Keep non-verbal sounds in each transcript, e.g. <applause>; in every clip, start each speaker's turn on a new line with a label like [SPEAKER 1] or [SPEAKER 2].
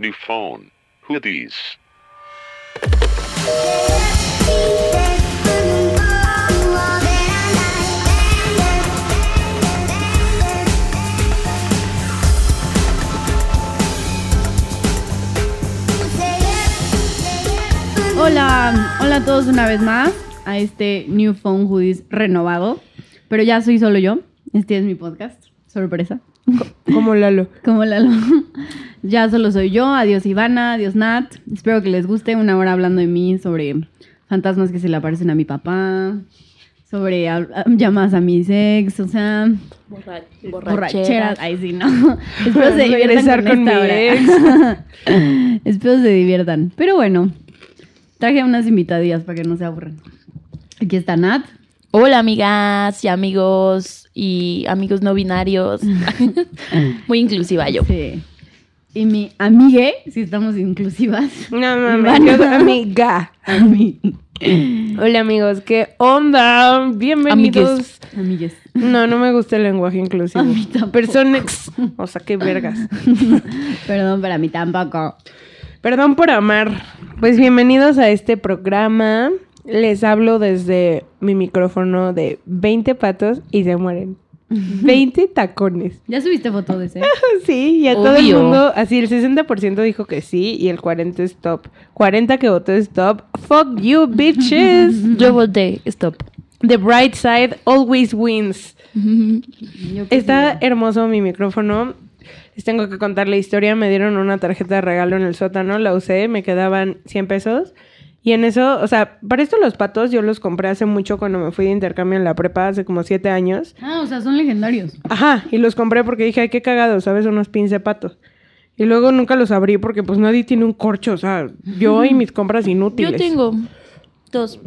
[SPEAKER 1] New phone. Who these?
[SPEAKER 2] Hola, hola a todos una vez más a este New Phone Hoodies renovado. Pero ya soy solo yo. Este es mi podcast. Sorpresa.
[SPEAKER 3] Como Lalo.
[SPEAKER 2] Como Lalo. Ya solo soy yo. Adiós Ivana, adiós Nat. Espero que les guste una hora hablando de mí sobre fantasmas que se le aparecen a mi papá. Sobre llamadas a mis ex, o sea, borracheras. Ay, sí, no. <laughs> Espero se diviertan
[SPEAKER 3] Regresar
[SPEAKER 2] con,
[SPEAKER 3] con
[SPEAKER 2] esta. <laughs> Espero se diviertan. Pero bueno, traje unas invitadillas para que no se aburran. Aquí está Nat.
[SPEAKER 4] Hola amigas y amigos y amigos no binarios. <laughs> Muy inclusiva yo.
[SPEAKER 2] Sí. Y mi amigue, si estamos inclusivas.
[SPEAKER 3] No mames, yo amiga.
[SPEAKER 2] Ami-
[SPEAKER 3] Hola amigos, ¿qué onda? Bienvenidos.
[SPEAKER 2] Amigues.
[SPEAKER 3] No, no me gusta el lenguaje inclusivo.
[SPEAKER 2] A mí tampoco.
[SPEAKER 3] Personas. O sea, qué vergas. <laughs>
[SPEAKER 2] Perdón, para mí tampoco.
[SPEAKER 3] Perdón por amar. Pues bienvenidos a este programa. Les hablo desde mi micrófono de 20 patos y se mueren. 20 tacones. <laughs>
[SPEAKER 2] ¿Ya subiste foto de ese? <laughs>
[SPEAKER 3] Sí, y a todo el mundo, así el 60% dijo que sí y el 40% es stop. 40 que votó stop. Fuck you, bitches. <laughs>
[SPEAKER 4] Yo voté, stop.
[SPEAKER 3] The bright side always wins. Está hermoso mi micrófono. Les tengo que contar la historia. Me dieron una tarjeta de regalo en el sótano, la usé, me quedaban 100 pesos. Y en eso, o sea, para esto los patos yo los compré hace mucho cuando me fui de intercambio en la prepa, hace como 7 años.
[SPEAKER 2] Ah, o sea, son legendarios.
[SPEAKER 3] Ajá, y los compré porque dije, ay, qué cagado, ¿sabes? Unos pins de patos. Y luego nunca los abrí porque pues nadie tiene un corcho, o sea, yo y mis compras inútiles.
[SPEAKER 4] Yo tengo dos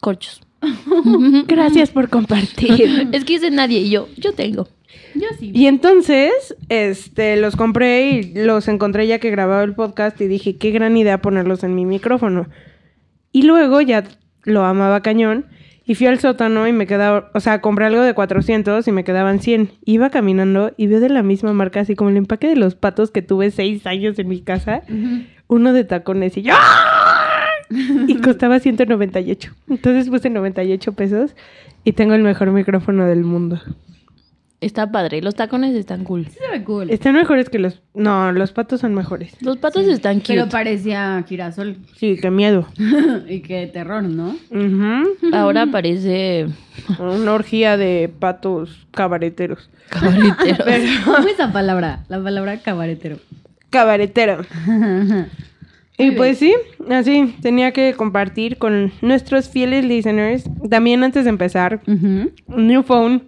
[SPEAKER 4] corchos. <laughs>
[SPEAKER 3] Gracias por compartir. <laughs>
[SPEAKER 4] Es que dice nadie y yo, yo tengo.
[SPEAKER 2] Yo sí.
[SPEAKER 3] Y entonces, este, los compré y los encontré ya que grababa el podcast y dije, qué gran idea ponerlos en mi micrófono. Y luego ya lo amaba cañón y fui al sótano y me quedaba, o sea, compré algo de 400 y me quedaban 100. Iba caminando y veo de la misma marca, así como el empaque de los patos que tuve seis años en mi casa, uno de tacones y yo... ¡ah! Y costaba 198. Entonces puse 98 pesos y tengo el mejor micrófono del mundo.
[SPEAKER 4] Está padre, los tacones están cool.
[SPEAKER 2] Sí se ve cool.
[SPEAKER 3] Están mejores que los... No, los patos son mejores.
[SPEAKER 4] Los patos están cute.
[SPEAKER 2] Pero parecía girasol. <laughs>
[SPEAKER 3] Sí, qué miedo. <laughs>
[SPEAKER 2] y qué terror, ¿no?
[SPEAKER 4] Ahora parece
[SPEAKER 3] Una orgía de patos cabareteros.
[SPEAKER 4] cabaretero. <laughs>
[SPEAKER 2] ¿Cómo es esa palabra? La palabra cabaretero.
[SPEAKER 3] Cabaretero. Y pues sí, así tenía que compartir con nuestros fieles listeners. También antes de empezar,
[SPEAKER 2] Ujú.
[SPEAKER 3] New Phone.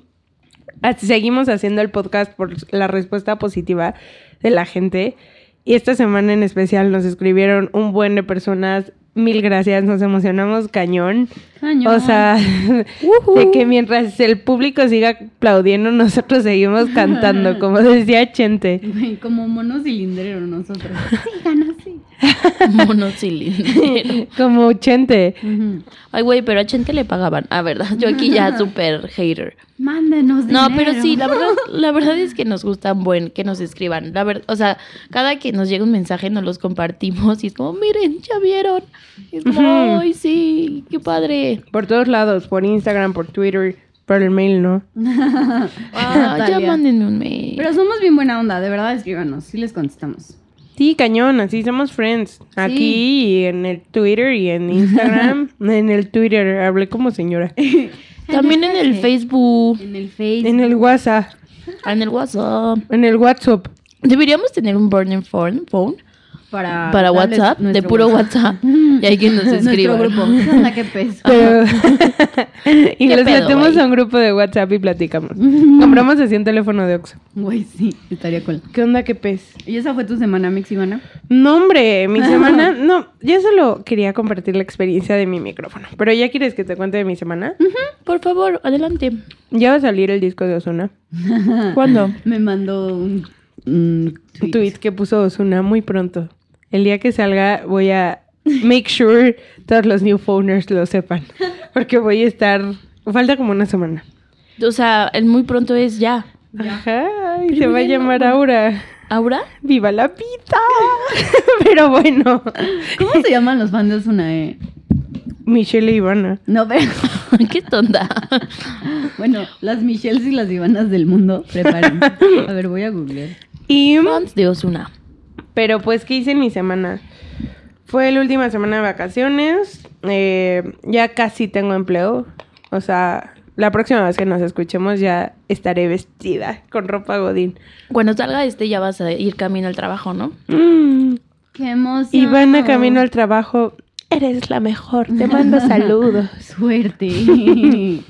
[SPEAKER 3] Seguimos haciendo el podcast por la respuesta positiva de la gente. Y esta semana en especial nos escribieron un buen de personas. Mil gracias, nos emocionamos cañón.
[SPEAKER 2] Cañón.
[SPEAKER 3] O sea, <laughs> de que mientras el público siga aplaudiendo, nosotros seguimos cantando, como decía Chente.
[SPEAKER 2] Como mono cilindrero nosotros. <laughs> Sigan así. <laughs>
[SPEAKER 4] Monocilindro.
[SPEAKER 3] Como Chente.
[SPEAKER 2] Ujú.
[SPEAKER 4] Ay, güey, pero a Chente le pagaban. Ah, verdad. Yo aquí ya súper hater.
[SPEAKER 2] Mándenos
[SPEAKER 4] No,
[SPEAKER 2] dinero.
[SPEAKER 4] pero sí, la verdad, la verdad es que nos gustan buen que nos escriban. La verdad, o sea, cada que nos llega un mensaje nos los compartimos y es como, miren, ya vieron. Y es como, ay, sí, qué padre.
[SPEAKER 3] Por todos lados, por Instagram, por Twitter, por el mail, ¿no? <laughs>
[SPEAKER 4] Ah, ya mándenme un mail.
[SPEAKER 2] Pero somos bien buena onda, de verdad, escríbanos. Sí les contestamos.
[SPEAKER 3] Sí, cañón, así somos friends. Aquí y en el Twitter y en Instagram. <laughs> en el Twitter, hablé como señora. <laughs>
[SPEAKER 4] También en el Facebook,
[SPEAKER 2] En el Facebook.
[SPEAKER 3] En el WhatsApp.
[SPEAKER 4] en el WhatsApp.
[SPEAKER 3] En el WhatsApp.
[SPEAKER 4] Deberíamos tener un burning phone, phone
[SPEAKER 2] Para,
[SPEAKER 4] WhatsApp, de puro WhatsApp. <laughs> Y hay que nos escriba.
[SPEAKER 2] Nuestro grupo. <laughs> <laughs> ¿Qué peso?
[SPEAKER 3] Pero... y
[SPEAKER 4] ¿Qué
[SPEAKER 3] los
[SPEAKER 4] pedo,
[SPEAKER 3] metemos a un grupo de WhatsApp y platicamos. Compramos así un teléfono de Oxxo.
[SPEAKER 2] Güey, sí, estaría cool.
[SPEAKER 3] ¿Qué onda, qué pez?
[SPEAKER 2] ¿Y esa fue tu semana, Mix Ivana?
[SPEAKER 3] No, hombre, mi semana... No, yo solo quería compartir la experiencia de mi micrófono. Pero ya quieres que te cuente de mi semana.
[SPEAKER 4] Por favor, adelante.
[SPEAKER 3] Ya va a salir el disco de Osuna.
[SPEAKER 4] ¿Cuándo?
[SPEAKER 2] Me mandó un, Un
[SPEAKER 3] tweet que puso Osuna muy pronto. El día que salga voy a make sure todos los new phoners lo sepan. Porque voy a estar... Falta como una semana.
[SPEAKER 4] O sea, el muy pronto es ya.
[SPEAKER 3] Ajá, y se va a llamar Aura.
[SPEAKER 4] ¿Aura?
[SPEAKER 3] ¡Viva la vida! <laughs> pero bueno,
[SPEAKER 2] ¿Cómo se llaman los fans de Osuna, eh?
[SPEAKER 3] Michelle e Ivana.
[SPEAKER 2] No, pero... <laughs>
[SPEAKER 4] Qué tonta.
[SPEAKER 2] Bueno, las Michelles y las Ivanas del mundo, prepárense. A ver, voy a googlear.
[SPEAKER 3] Y,
[SPEAKER 4] Fans de Osuna.
[SPEAKER 3] Pero pues, ¿qué hice en mi semana? Fue la última semana de vacaciones. eh, ya casi tengo empleo. O sea, la próxima vez que nos escuchemos ya estaré vestida con ropa godín.
[SPEAKER 4] Cuando salga este ya vas a ir camino al trabajo, ¿no?
[SPEAKER 3] Mm.
[SPEAKER 2] ¡Qué emoción!
[SPEAKER 3] Ivana camino al trabajo. Eres la mejor. Te mando <laughs> saludos.
[SPEAKER 2] Suerte. <laughs>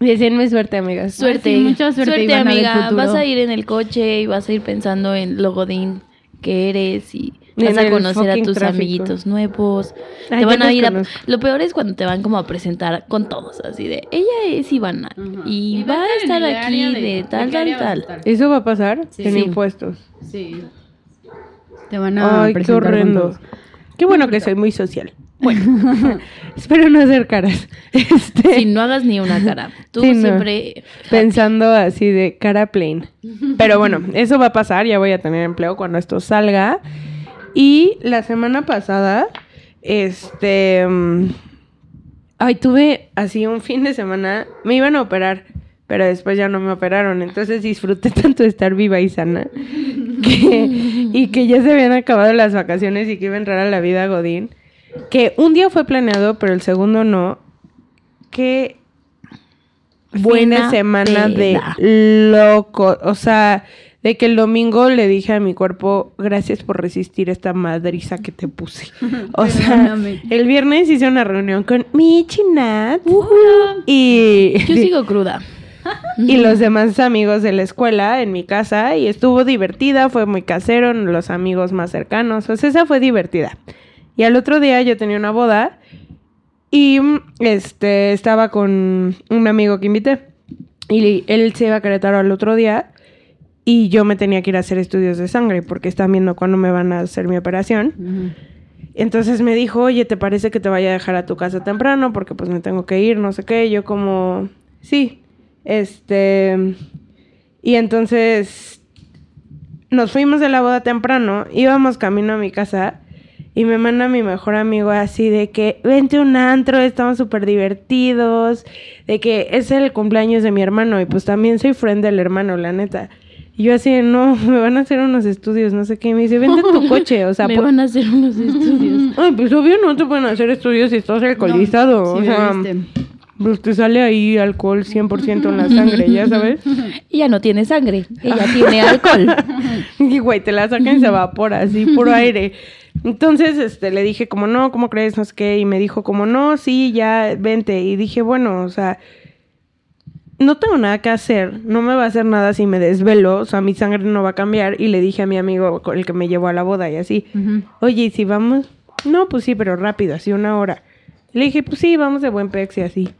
[SPEAKER 3] Deseenme suerte, amigas.
[SPEAKER 4] Suerte.
[SPEAKER 2] sí, mucha suerte, Ivana, del
[SPEAKER 4] amiga. Vas a ir en el coche y vas a ir pensando en lo godín que eres y vas a conocer a tus
[SPEAKER 3] tráfico.
[SPEAKER 4] amiguitos nuevos.
[SPEAKER 3] Ay,
[SPEAKER 4] te van a ir a... Lo peor es cuando te van como a presentar con todos, así de, ella es Ivana y, va a estar aquí de, tal, tal, tal.
[SPEAKER 3] ¿Eso va a pasar?
[SPEAKER 2] Sí.
[SPEAKER 3] en
[SPEAKER 4] Sí.
[SPEAKER 3] impuestos.
[SPEAKER 2] Sí. Te van a
[SPEAKER 3] Ay, qué
[SPEAKER 2] presentar
[SPEAKER 3] horrendo.
[SPEAKER 2] todos.
[SPEAKER 3] Qué bueno que soy muy social. Bueno, <laughs> espero no hacer caras. <laughs> Este,
[SPEAKER 4] Si no hagas ni una cara. Tú
[SPEAKER 3] Sí, no.
[SPEAKER 4] siempre...
[SPEAKER 3] pensando así de cara plain. Pero bueno, eso va a pasar, ya voy a tener empleo cuando esto salga. Y la semana pasada, este, mm, ay, tuve así un fin de semana, me iban a operar, pero después ya no me operaron, entonces disfruté <laughs> tanto de estar viva y sana que, y que ya se habían acabado las vacaciones y que iba a entrar a la vida Godín, que un día fue planeado, pero el segundo no, de
[SPEAKER 4] Buena
[SPEAKER 3] semana de loco. O sea, de que el domingo le dije a mi cuerpo, gracias por resistir esta madriza que te puse. <laughs> O sea, el viernes hice una reunión con Michi Nat y,
[SPEAKER 4] Yo sigo cruda. <laughs>
[SPEAKER 3] y los demás amigos de la escuela en mi casa y estuvo divertida, fue muy casero, los amigos más cercanos. O sea, esa fue divertida. Y al otro día yo tenía una boda y mm, este estaba con un amigo que invité. Y él se iba a Querétaro al otro día y yo me tenía que ir a hacer estudios de sangre porque están viendo cuándo me van a hacer mi operación. Entonces me dijo, oye, ¿te parece que te vaya a dejar a tu casa temprano? Porque pues me tengo que ir, no sé qué. Yo como, sí. Este... Y entonces nos fuimos de la boda temprano, íbamos camino a mi casa y me manda mi mejor amigo así de que vente un antro, estamos súper divertidos, de que es el cumpleaños de mi hermano y pues también soy friend del hermano, la neta. Y yo así, de, no, me van a hacer unos estudios, no sé qué. Y me dice, vente en tu coche, o sea, <laughs>
[SPEAKER 4] Me
[SPEAKER 3] po-
[SPEAKER 4] van a hacer unos estudios.
[SPEAKER 3] Ay, pues obvio no te pueden hacer estudios si estás alcoholizado.
[SPEAKER 2] No,
[SPEAKER 3] o sea,
[SPEAKER 2] viste.
[SPEAKER 3] Pues te sale ahí alcohol 100% en la sangre, ya sabes. <laughs>
[SPEAKER 4] Ella no tiene sangre, ella tiene alcohol. <laughs>
[SPEAKER 3] Y güey, te la sacan y se evapora, así, puro aire. Entonces, este, le dije como, no, ¿cómo crees? No sé qué. Y me dijo como, no, sí, ya, vente. Y dije, bueno, o sea, no tengo nada que hacer. No me va a hacer nada si me desvelo. O sea, mi sangre no va a cambiar. Y le dije a mi amigo con el que me llevó a la boda y así. Oye, ¿y si vamos? No, pues sí, pero rápido, así una hora. Le dije, pues sí, vamos de buen pex y así.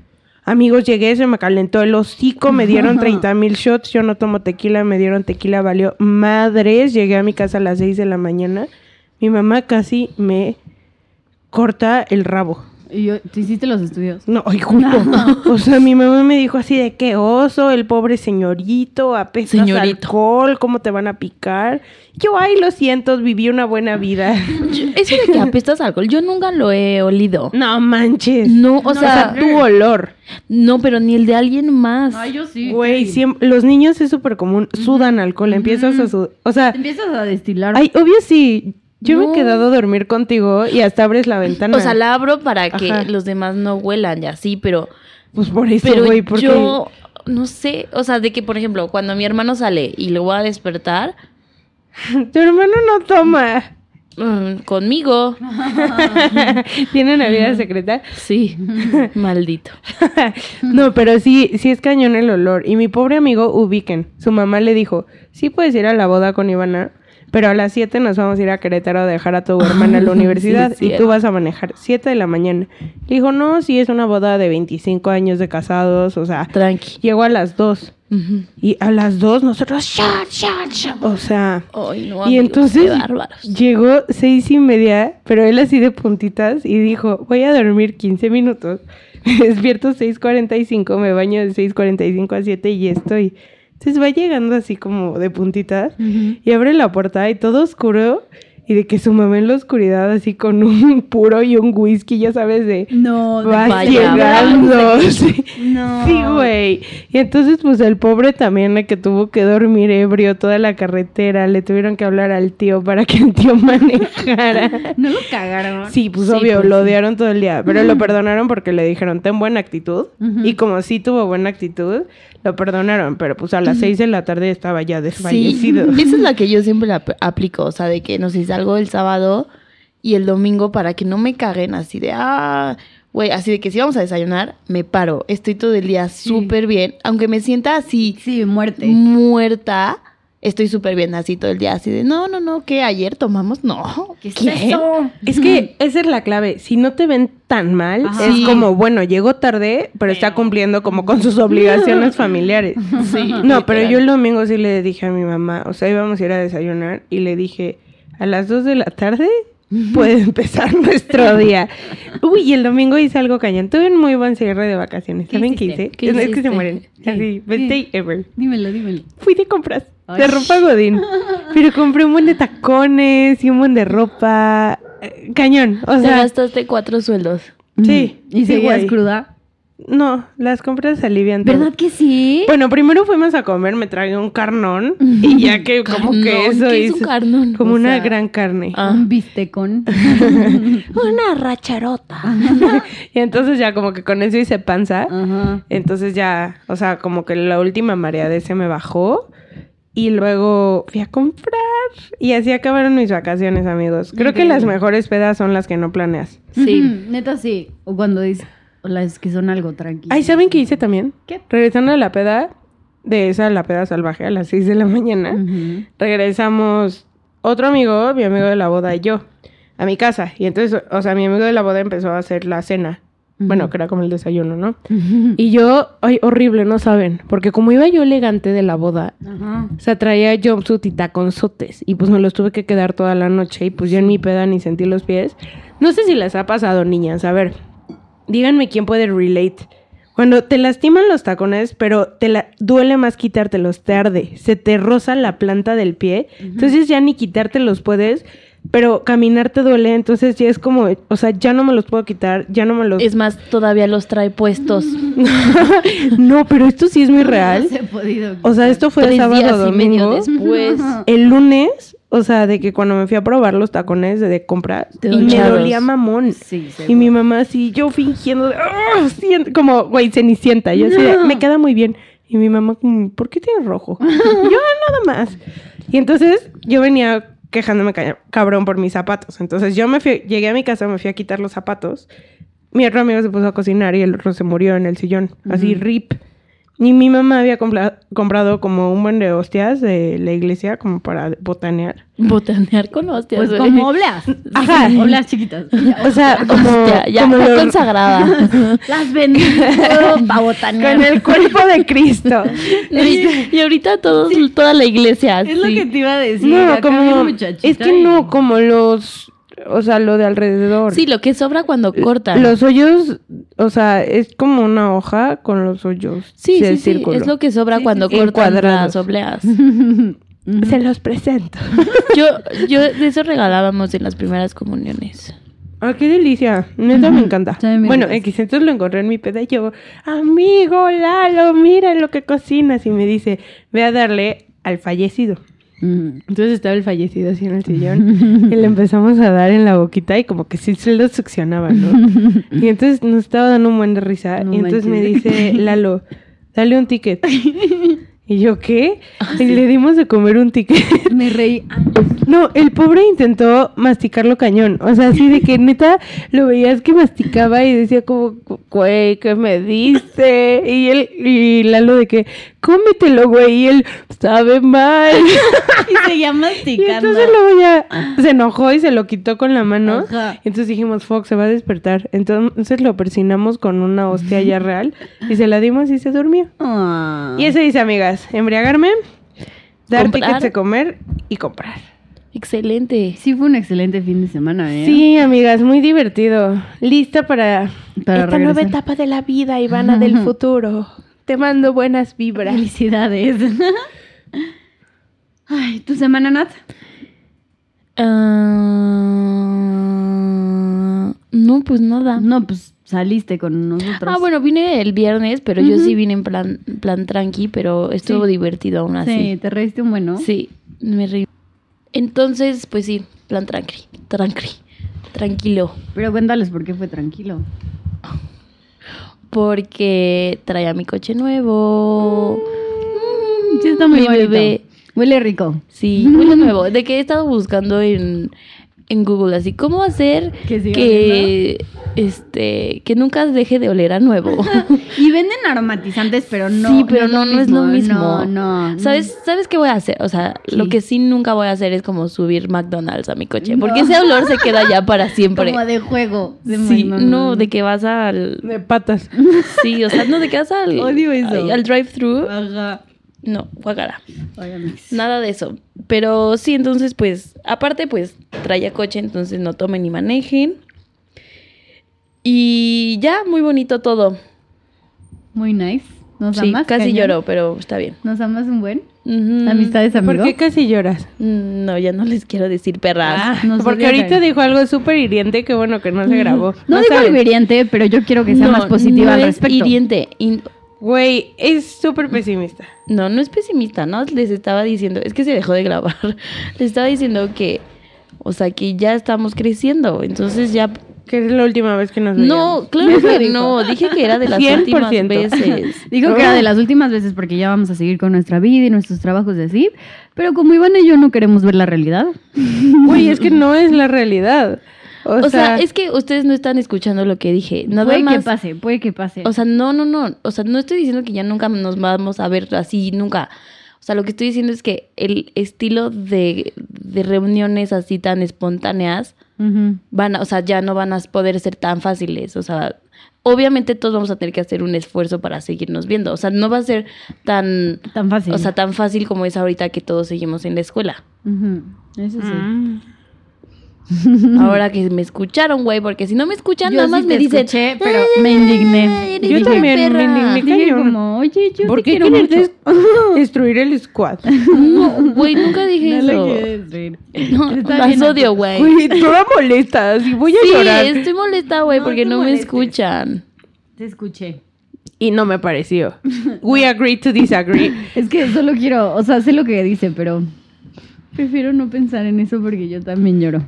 [SPEAKER 3] Amigos, llegué, se me calentó el hocico, me dieron <laughs> 30 mil shots, yo no tomo tequila, me dieron tequila, valió madres. Llegué a mi casa a las 6 de la mañana. Mi mamá casi me corta el rabo.
[SPEAKER 2] Y yo, ¿te hiciste los estudios?
[SPEAKER 3] No, ay, justo. <laughs> O sea, mi mamá me dijo así de qué oso, el pobre señorito, apestas
[SPEAKER 4] Señorito.
[SPEAKER 3] alcohol, ¿cómo te van a picar? Yo, ay, lo siento, viví una buena vida.
[SPEAKER 4] Yo- Eso de que apestas alcohol, yo nunca lo he olido.
[SPEAKER 3] No manches.
[SPEAKER 4] No, o
[SPEAKER 3] O
[SPEAKER 4] sea,
[SPEAKER 3] sea, tu olor.
[SPEAKER 4] no, pero ni el de alguien más.
[SPEAKER 2] Ay, yo sí.
[SPEAKER 3] Güey,
[SPEAKER 2] sí.
[SPEAKER 3] siempre- los niños es súper común, sudan alcohol, empiezas a sudar. O sea,
[SPEAKER 2] empiezas a destilar.
[SPEAKER 3] ay, obvio sí. Yo me he quedado a dormir contigo y hasta abres la ventana.
[SPEAKER 4] O sea, la abro para que
[SPEAKER 3] Ajá.
[SPEAKER 4] los demás no huelan y así, pero,
[SPEAKER 3] Pues por eso, güey, porque...
[SPEAKER 4] yo no sé, o sea, de que por ejemplo, cuando mi hermano sale y lo voy a despertar <laughs>
[SPEAKER 3] Tu hermano no toma.
[SPEAKER 4] mm, conmigo, <laughs>
[SPEAKER 3] ¿Tiene una vida secreta?
[SPEAKER 4] sí, <laughs> maldito.
[SPEAKER 3] no, pero sí, sí es cañón el olor. Y mi pobre amigo Ubiquen, su mamá le dijo, sí puedes ir a la boda con Ivana, pero a las 7 nos vamos a ir a Querétaro a dejar a tu hermana a la <laughs>
[SPEAKER 4] Sí,
[SPEAKER 3] universidad
[SPEAKER 4] es
[SPEAKER 3] y tú vas a manejar 7 de la mañana. Le dijo, no, sí es una boda de 25 años de casados, o sea,
[SPEAKER 4] Tranqui.
[SPEAKER 3] llegó a las 2.
[SPEAKER 4] Ujú.
[SPEAKER 3] Y a las 2 nosotros, shot, shot, shot. O sea...
[SPEAKER 4] Ay, no,
[SPEAKER 3] y
[SPEAKER 4] amigos,
[SPEAKER 3] entonces llegó seis y media, pero él así de puntitas y dijo, voy a dormir 15 minutos. Me <laughs> despierto 6.45, me baño de 6.45 a 7 y estoy. Entonces va llegando así como de puntitas y abre la puerta y todo oscuro y de que su mamá en la oscuridad así con un <laughs> puro y un whisky, ya sabes, de
[SPEAKER 2] No, de
[SPEAKER 3] va
[SPEAKER 4] vaya,
[SPEAKER 3] llegando. Sí.
[SPEAKER 2] No.
[SPEAKER 3] Sí, güey. Y entonces, pues el pobre también, el que tuvo que dormir ebrio toda la carretera, le tuvieron que hablar al tío para que el tío <laughs> manejara.
[SPEAKER 2] ¿No lo cagaron?
[SPEAKER 3] Sí, pues
[SPEAKER 4] Sí,
[SPEAKER 3] obvio,
[SPEAKER 4] pues,
[SPEAKER 3] lo
[SPEAKER 4] sí.
[SPEAKER 3] odiaron todo el día, pero lo perdonaron porque le dijeron, ten buena actitud. Y como sí tuvo buena actitud, lo perdonaron, pero pues a las seis de la tarde estaba ya
[SPEAKER 4] Sí,
[SPEAKER 3] desfallecido. <laughs>
[SPEAKER 4] esa es la que yo siempre la ap- aplico, o sea, de que no sé, salgo el sábado y el domingo para que no me caguen así de, ah, güey, así de que si vamos a desayunar, me paro, estoy todo el día súper bien, aunque me sienta así
[SPEAKER 2] Sí, muerte.
[SPEAKER 4] muerta, estoy súper bien así todo el día, así de, no, no, no, que ayer tomamos, no, <laughs>
[SPEAKER 2] ¿Qué es
[SPEAKER 4] ¿qué?
[SPEAKER 2] eso?
[SPEAKER 3] Es que esa es la clave. Si no te ven tan mal,
[SPEAKER 2] Ajá.
[SPEAKER 3] es
[SPEAKER 4] Sí.
[SPEAKER 3] como, bueno, llegó tarde, pero está cumpliendo como con sus obligaciones <laughs> familiares.
[SPEAKER 4] Sí,
[SPEAKER 3] No, pero yo el domingo sí le dije a mi mamá, o sea, íbamos a ir a desayunar y le dije, a las 2 de la tarde puede empezar <laughs> nuestro día. Uy, y el domingo hice algo cañón. Tuve un muy buen cierre de vacaciones.
[SPEAKER 2] ¿Qué
[SPEAKER 3] ¿Saben qué hice?
[SPEAKER 4] ¿Qué
[SPEAKER 3] es que se mueren. Así, best day ever.
[SPEAKER 2] Dímelo, dímelo.
[SPEAKER 3] Fui de compras de ropa godín. <laughs> Pero compré un buen de tacones y un buen de ropa. eh, Cañón. O
[SPEAKER 4] Te
[SPEAKER 3] sea,
[SPEAKER 4] gastaste cuatro sueldos.
[SPEAKER 3] Sí,
[SPEAKER 2] ¿Y seguías cruda?
[SPEAKER 3] No, las compras alivian todo.
[SPEAKER 2] ¿Verdad que sí?
[SPEAKER 3] Bueno, primero fuimos a comer, me tragué un carnón <laughs> y ya que como que eso
[SPEAKER 4] ¿qué es un
[SPEAKER 3] hizo
[SPEAKER 4] carnón?
[SPEAKER 3] como
[SPEAKER 2] O
[SPEAKER 3] una
[SPEAKER 2] sea,
[SPEAKER 3] gran carne.
[SPEAKER 4] Ah.
[SPEAKER 2] Un bistecón. <laughs> <laughs>
[SPEAKER 3] Una racharota. y entonces ya como que con eso hice panza.
[SPEAKER 2] Ajá.
[SPEAKER 3] Entonces ya, o sea, como que la última marea de ese me bajó. Y luego fui a comprar. Y así acabaron mis vacaciones, amigos. Creo que las mejores pedas son las que no planeas.
[SPEAKER 4] Sí.
[SPEAKER 2] Ujú, Neta sí. O cuando dices, las que son algo tranquilas.
[SPEAKER 3] Ay, ¿saben qué hice también?
[SPEAKER 2] ¿Qué?
[SPEAKER 3] Regresando a la peda, de esa la peda salvaje a las 6 de la mañana, regresamos otro amigo, mi amigo de la boda y yo, a mi casa. Y entonces, o sea, mi amigo de la boda empezó a hacer la cena. Bueno, que era como el desayuno, ¿no? Y yo, ay, horrible, no saben. Porque como iba yo elegante de la boda,
[SPEAKER 2] Ajá.
[SPEAKER 3] o sea, traía jumpsuit y taconzotes. Y pues me los tuve que quedar toda la noche. Y pues yo en mi peda ni sentí los pies. No sé si les ha pasado, niñas. A ver, díganme quién puede relate. Cuando te lastiman los tacones, pero te la duele más quitártelos, te arde. Se te roza la planta del pie. Entonces ya ni quitártelos puedes. Pero caminar te duele, entonces ya es como, o sea, ya no me los puedo quitar, ya no me los...
[SPEAKER 4] Es más, todavía los trae puestos. <laughs>
[SPEAKER 3] no, pero esto sí es muy real.
[SPEAKER 2] No se ha podido
[SPEAKER 3] O sea, esto fue
[SPEAKER 4] Tres
[SPEAKER 3] sábado
[SPEAKER 4] días y medio
[SPEAKER 3] domingo.
[SPEAKER 4] después.
[SPEAKER 3] El lunes, o sea, de que cuando me fui a probar los tacones de, de compra, y me dolía mamón.
[SPEAKER 2] Sí,
[SPEAKER 3] Y mi mamá así, yo fingiendo de, "Ah, siento", como, güey, cenicienta. Yo así, de, me queda muy bien. Y mi mamá, como, ¿por qué tienes rojo? <laughs> yo, nada más. Y entonces, yo venía quejándome ca- cabrón por mis zapatos. Entonces, yo me fui, llegué a mi casa, me fui a quitar los zapatos. Mi otro amigo se puso a cocinar y el otro se murió en el sillón. Así, rip. Y mi mamá había compla- comprado como un buen de hostias de la iglesia como para botanear.
[SPEAKER 4] Botanear con hostias.
[SPEAKER 2] Pues
[SPEAKER 4] güey.
[SPEAKER 2] como oblas.
[SPEAKER 3] Ajá.
[SPEAKER 2] Oblas chiquitas. <laughs>
[SPEAKER 3] O sea, como,
[SPEAKER 4] Hostia, ya,
[SPEAKER 3] como
[SPEAKER 4] ya
[SPEAKER 3] lo-
[SPEAKER 4] consagrada. <laughs>
[SPEAKER 2] Las bendigo <laughs> pa' botanear.
[SPEAKER 3] con el cuerpo de Cristo.
[SPEAKER 4] y, y ahorita todos, toda la iglesia.
[SPEAKER 2] Es lo que te iba a decir.
[SPEAKER 3] no, como es que
[SPEAKER 2] y-
[SPEAKER 3] no, como los, o sea, lo de alrededor.
[SPEAKER 4] Sí, lo que sobra cuando cortan.
[SPEAKER 3] Los hoyos, o sea, es como una hoja con los hoyos.
[SPEAKER 4] sí, sí, sí, es lo que sobra
[SPEAKER 2] Sí,
[SPEAKER 4] cuando
[SPEAKER 3] sí,
[SPEAKER 4] cortan las obleas. <laughs>
[SPEAKER 3] Se los presento. <laughs>
[SPEAKER 4] Yo, <laughs> yo de eso regalábamos en las primeras comuniones.
[SPEAKER 3] Ah, qué delicia. Neta me encanta. Bueno. X, entonces lo encontré en mi peda y yo, amigo Lalo, mira lo que cocinas. Y me dice, ve a darle al fallecido. Entonces estaba el fallecido así en el sillón <laughs> y le empezamos a dar en la boquita y como que sí se lo succionaba, ¿no? <laughs> Y entonces nos estaba dando un buen de risa
[SPEAKER 2] No
[SPEAKER 3] y entonces me dice <laughs> Lalo, dale un ticket. Y yo, ¿qué? y le dimos de comer un ticket.
[SPEAKER 2] Me reí.
[SPEAKER 3] No, el pobre intentó masticarlo cañón. O sea, así de que neta lo veías que masticaba y decía como, güey, ¿qué me dice? Y él, y Lalo de que, cómetelo, güey. Y él, sabe mal. <laughs>
[SPEAKER 2] Y seguía <laughs>
[SPEAKER 3] Y
[SPEAKER 2] masticando.
[SPEAKER 3] entonces luego ya se enojó y se lo quitó con la mano.
[SPEAKER 2] Ajá.
[SPEAKER 3] Entonces dijimos, Fox, se va a despertar. Entonces lo persinamos con una hostia ya real y se la dimos y se durmió.
[SPEAKER 2] Ah.
[SPEAKER 3] Y eso dice, amigas, embriagarme, dar
[SPEAKER 4] Comprar.
[SPEAKER 3] tickets de comer y comprar.
[SPEAKER 4] Excelente.
[SPEAKER 2] Sí, fue un excelente fin de semana, ¿eh?
[SPEAKER 3] Sí, amigas, muy divertido. Lista para,
[SPEAKER 2] Para
[SPEAKER 3] esta nueva etapa de la vida, Ivana del <laughs> futuro. Te mando buenas vibras.
[SPEAKER 2] Felicidades. <laughs> Ay, ¿tu semana, Nat?
[SPEAKER 4] Ah, no, pues nada.
[SPEAKER 2] No, pues saliste con nosotros.
[SPEAKER 4] Ah, bueno, vine el viernes, pero yo sí vine en plan, plan tranqui, pero estuvo
[SPEAKER 2] Sí.
[SPEAKER 4] divertido aún
[SPEAKER 2] Sí,
[SPEAKER 4] así.
[SPEAKER 2] te reíste un buen, ¿no?
[SPEAKER 4] Sí, me reí. Entonces, pues sí, plan tranqui, tranqui, tranquilo.
[SPEAKER 2] Pero cuéntales por qué fue tranquilo.
[SPEAKER 4] Porque traía mi coche nuevo.
[SPEAKER 2] Mm, Sí, está muy
[SPEAKER 4] Mi
[SPEAKER 2] bonito.
[SPEAKER 4] bebé.
[SPEAKER 2] Huele rico.
[SPEAKER 4] Sí, huele nuevo. De que he estado buscando en, en Google así, ¿cómo hacer
[SPEAKER 2] Que
[SPEAKER 4] este que nunca deje de oler a nuevo? <laughs>
[SPEAKER 2] Y venden aromatizantes, pero no.
[SPEAKER 4] sí, pero no, no es lo mismo.
[SPEAKER 2] No, no.
[SPEAKER 4] ¿Sabes, ¿Sabes qué voy a hacer? O sea,
[SPEAKER 2] ¿Qué?
[SPEAKER 4] lo que sí nunca voy a hacer es como subir McDonald's a mi coche.
[SPEAKER 2] No.
[SPEAKER 4] Porque ese olor se queda ya para <laughs> siempre.
[SPEAKER 2] Como de juego. de
[SPEAKER 4] sí, no, de que vas al...
[SPEAKER 3] De patas.
[SPEAKER 4] Sí, o sea, no, de que vas al... <laughs>
[SPEAKER 2] Odio eso.
[SPEAKER 4] Al drive-thru.
[SPEAKER 2] Ajá.
[SPEAKER 4] No,
[SPEAKER 2] amigos.
[SPEAKER 4] Nada de eso. Pero sí, entonces, pues, aparte, pues, traía coche, entonces no tomen ni manejen. Y ya, muy bonito todo.
[SPEAKER 2] Muy nice. Nos
[SPEAKER 4] Sí,
[SPEAKER 2] amas.
[SPEAKER 4] casi lloró, pero está bien.
[SPEAKER 2] Nos amas un buen.
[SPEAKER 4] Ujú.
[SPEAKER 2] Amistades,
[SPEAKER 3] ¿Por
[SPEAKER 2] amigo.
[SPEAKER 3] qué casi lloras?
[SPEAKER 4] Mm, No, ya no les quiero decir perras.
[SPEAKER 2] Ah,
[SPEAKER 3] Porque ahorita dijo algo súper hiriente que bueno que no se grabó.
[SPEAKER 2] No digo algo hiriente, pero yo quiero que sea
[SPEAKER 4] No,
[SPEAKER 2] más positiva
[SPEAKER 4] no
[SPEAKER 2] al
[SPEAKER 4] es
[SPEAKER 2] respecto.
[SPEAKER 4] hiriente.
[SPEAKER 3] Güey, es súper pesimista.
[SPEAKER 4] No, no es pesimista, ¿no? Les estaba diciendo, es que se dejó de grabar. <laughs> Les estaba diciendo que, o sea, que ya estamos creciendo. Entonces ya...
[SPEAKER 3] Que es la última vez que nos
[SPEAKER 4] No,
[SPEAKER 3] veíamos.
[SPEAKER 4] claro
[SPEAKER 3] Eso
[SPEAKER 4] que <laughs> no. Dije que era de las
[SPEAKER 3] 100%.
[SPEAKER 4] últimas veces. <laughs>
[SPEAKER 2] Digo que era de las últimas veces porque ya vamos a seguir con nuestra vida y nuestros trabajos de así. Pero como Iván y yo no queremos ver la realidad.
[SPEAKER 3] Güey, es que no es la realidad. O,
[SPEAKER 4] O sea, es que ustedes no están escuchando lo que dije. Nada
[SPEAKER 2] puede
[SPEAKER 4] más.
[SPEAKER 2] que pase, puede que pase.
[SPEAKER 4] O sea, no, no, no. O sea, no estoy diciendo que ya nunca nos vamos a ver así, nunca. O sea, lo que estoy diciendo es que el estilo de, de reuniones así tan espontáneas van, a- o sea, ya no van a poder ser tan fáciles. O sea, obviamente todos vamos a tener que hacer un esfuerzo para seguirnos viendo. O sea, no va a ser tan,
[SPEAKER 2] Tan fácil.
[SPEAKER 4] o sea, tan fácil como es ahorita que todos seguimos en la escuela.
[SPEAKER 2] Eso sí.
[SPEAKER 3] Mm. <laughs>
[SPEAKER 4] Ahora que me escucharon, güey, porque si no me escuchan,
[SPEAKER 2] Yo
[SPEAKER 4] nada
[SPEAKER 2] sí
[SPEAKER 4] más me dicen,
[SPEAKER 2] escuché, pero me indigné.
[SPEAKER 4] "Eres
[SPEAKER 3] Yo también me
[SPEAKER 4] perra".
[SPEAKER 3] indigné.
[SPEAKER 2] Dije
[SPEAKER 3] cañón.
[SPEAKER 2] como, oye, yo
[SPEAKER 3] ¿Por
[SPEAKER 2] te
[SPEAKER 3] qué
[SPEAKER 2] quiero
[SPEAKER 3] quieres
[SPEAKER 2] mucho.
[SPEAKER 3] des- <laughs> destruir el squad?
[SPEAKER 4] No, güey, nunca dije
[SPEAKER 2] No
[SPEAKER 4] eso. No,
[SPEAKER 2] Está
[SPEAKER 4] las
[SPEAKER 2] bien,
[SPEAKER 4] odio, güey.
[SPEAKER 3] Güey, toda molesta. Si voy a
[SPEAKER 4] Sí,
[SPEAKER 3] llorar.
[SPEAKER 4] estoy molesta, güey,
[SPEAKER 2] No
[SPEAKER 4] porque no me escuchan.
[SPEAKER 2] Te escuché.
[SPEAKER 3] Y no me pareció. <laughs> We agree to disagree.
[SPEAKER 2] Es que solo quiero, o sea, sé lo que dice, pero prefiero no pensar en eso porque yo también lloro.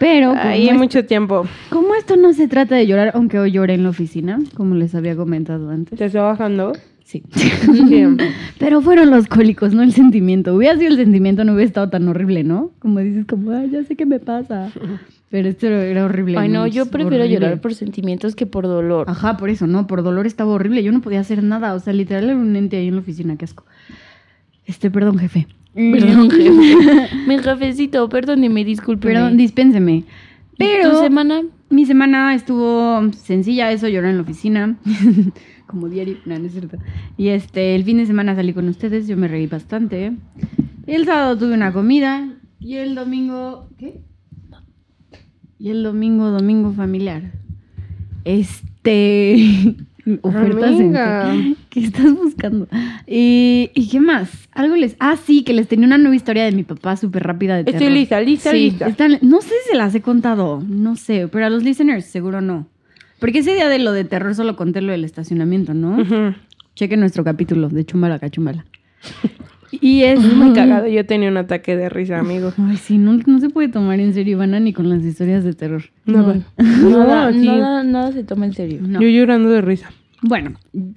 [SPEAKER 2] Pero
[SPEAKER 3] Ahí hay
[SPEAKER 2] es-
[SPEAKER 3] mucho tiempo.
[SPEAKER 2] como esto no se trata de llorar, aunque hoy lloré en la oficina, como les había comentado antes.
[SPEAKER 3] ¿Te está bajando?
[SPEAKER 2] Sí.
[SPEAKER 3] Sí. <laughs>
[SPEAKER 2] Pero fueron los cólicos, no el sentimiento. Hubiera sido el sentimiento, no hubiera estado tan horrible, ¿no? Como dices, como, ay, ya sé qué me pasa. Pero esto era horrible.
[SPEAKER 4] Ay, no, yo prefiero
[SPEAKER 2] horrible.
[SPEAKER 4] llorar por sentimientos que por dolor.
[SPEAKER 2] Ajá, por eso, no, por dolor estaba horrible. Yo no podía hacer nada. O sea, literal era un ente ahí en la oficina, qué asco. Este, perdón, jefe.
[SPEAKER 4] Perdón, <laughs> jefe. Mi jefecito, perdóneme, discúlpeme.
[SPEAKER 2] Perdón, dispénseme. Pero
[SPEAKER 4] ¿Tu semana?
[SPEAKER 2] mi semana estuvo sencilla, eso, llorar en la oficina. <laughs> Como diario, no, no es cierto. Y este, el fin de semana salí con ustedes, yo me reí bastante. El sábado tuve una comida. Y el domingo. ¿Qué? Y el domingo, domingo familiar. Este. <laughs> Ofertas en
[SPEAKER 3] Amiga.
[SPEAKER 2] qué, <laughs> ¿Qué estás buscando? Y, ¿Y qué más? Algo les. Ah, sí, que les tenía una nueva historia de mi papá súper rápida de
[SPEAKER 3] Estoy
[SPEAKER 2] terror.
[SPEAKER 3] lista, lista,
[SPEAKER 2] Sí,
[SPEAKER 3] lista.
[SPEAKER 2] están- no sé si se las he contado, no sé, pero a los listeners seguro no. Porque ese día de lo de terror solo conté lo del estacionamiento, ¿no?
[SPEAKER 3] Ujú.
[SPEAKER 2] Chequen nuestro capítulo de Chumbala Cachumbala. <laughs> Y es
[SPEAKER 3] Muy <laughs> cagado. Yo tenía un ataque de risa, amigo.
[SPEAKER 2] Ay, sí, no, no se puede tomar en serio, Ivana, ni con las historias de terror.
[SPEAKER 3] No, <laughs>
[SPEAKER 4] Nada,
[SPEAKER 3] no, sí.
[SPEAKER 4] nada, nada se toma en serio.
[SPEAKER 2] No.
[SPEAKER 3] Yo llorando de risa.
[SPEAKER 2] Bueno,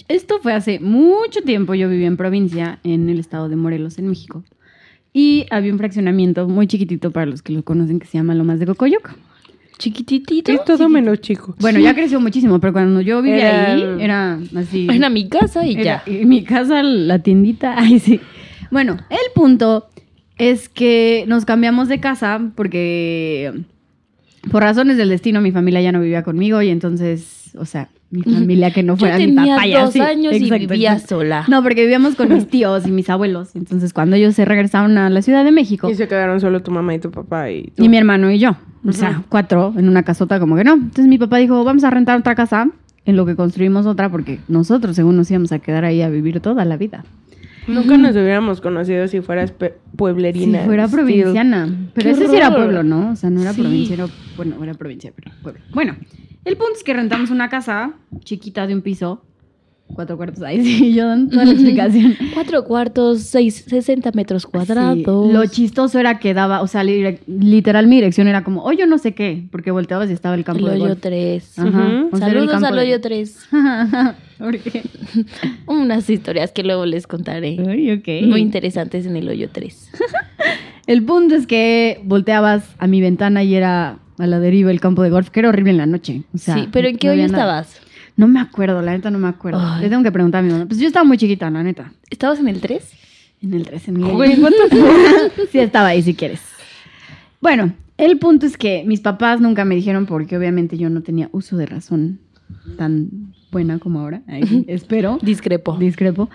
[SPEAKER 2] esto fue hace mucho tiempo. Yo vivía en provincia, en el estado de Morelos, en México. Y había un fraccionamiento muy chiquitito para los que lo conocen que se llama Lomas de Cocoyoc.
[SPEAKER 4] Chiquititito.
[SPEAKER 3] Es todo menos chico.
[SPEAKER 2] Bueno, ya creció muchísimo, pero cuando yo vivía
[SPEAKER 3] Era-
[SPEAKER 2] ahí era así.
[SPEAKER 4] Era mi casa y
[SPEAKER 2] Era-
[SPEAKER 4] ya.
[SPEAKER 2] y mi casa, la tiendita, <laughs> ay sí. Bueno, el punto es que nos cambiamos de casa porque por razones del destino mi familia ya no vivía conmigo y entonces, o sea, mi familia que no
[SPEAKER 4] Yo
[SPEAKER 2] fuera mi
[SPEAKER 4] tenía
[SPEAKER 2] papá.
[SPEAKER 4] dos
[SPEAKER 2] sí,
[SPEAKER 4] años y vivía
[SPEAKER 2] exacto.
[SPEAKER 4] sola.
[SPEAKER 2] No, porque vivíamos con mis tíos y mis abuelos. Entonces, cuando ellos se regresaron a la Ciudad de México,
[SPEAKER 3] Y se quedaron solo tu mamá y tu papá y tú.
[SPEAKER 2] y mi hermano y yo. O sea, cuatro en una casota, como que no. Entonces mi papá dijo, vamos a rentar otra casa en lo que construimos otra, porque nosotros según nos íbamos a quedar ahí a vivir toda la vida.
[SPEAKER 3] Nunca nos hubiéramos conocido si fueras pueblerina.
[SPEAKER 2] Si fuera provinciana. Pero
[SPEAKER 4] ¡Qué
[SPEAKER 2] ese sí era pueblo, ¿no? O sea, no era
[SPEAKER 4] Sí.
[SPEAKER 2] provincia, era, bueno, era provincia, pero pueblo. Bueno, el punto es que rentamos una casa chiquita de un piso, cuatro cuartos, ahí sí, <laughs> yo dando toda la explicación.
[SPEAKER 4] Cuatro cuartos, seis, 60 metros cuadrados.
[SPEAKER 2] Sí, lo chistoso era que daba, o sea, li- literal mi dirección era como, hoyo no sé qué, porque volteabas y estaba el campo
[SPEAKER 4] El
[SPEAKER 2] de
[SPEAKER 4] hoyo
[SPEAKER 2] golf.
[SPEAKER 4] 3.
[SPEAKER 2] Ajá,
[SPEAKER 3] Ujú.
[SPEAKER 2] o sea, era el
[SPEAKER 4] Saludos al hoyo 3. <laughs>
[SPEAKER 2] ¿Por qué? <laughs>
[SPEAKER 4] Unas historias que luego les contaré.
[SPEAKER 2] Ay.
[SPEAKER 4] Muy interesantes en el hoyo 3.
[SPEAKER 2] El punto es que volteabas a mi ventana y era a la deriva el campo de golf, que era horrible en la noche. O sea,
[SPEAKER 4] sí, pero ¿en qué
[SPEAKER 2] no
[SPEAKER 4] hoyo
[SPEAKER 2] había nada. No me acuerdo, la neta no me acuerdo.
[SPEAKER 4] Ay.
[SPEAKER 2] Le tengo que preguntar a mi mamá. Pues yo estaba muy chiquita, la neta.
[SPEAKER 4] ¿Estabas en el 3?
[SPEAKER 2] En el 13, en mi
[SPEAKER 3] Güey? <laughs> <laughs>
[SPEAKER 2] Sí, estaba ahí si quieres. Bueno, el punto es que mis papás nunca me dijeron porque obviamente yo no tenía uso de razón tan buena como ahora. <laughs> Espero.
[SPEAKER 4] Discrepo.
[SPEAKER 2] Discrepo.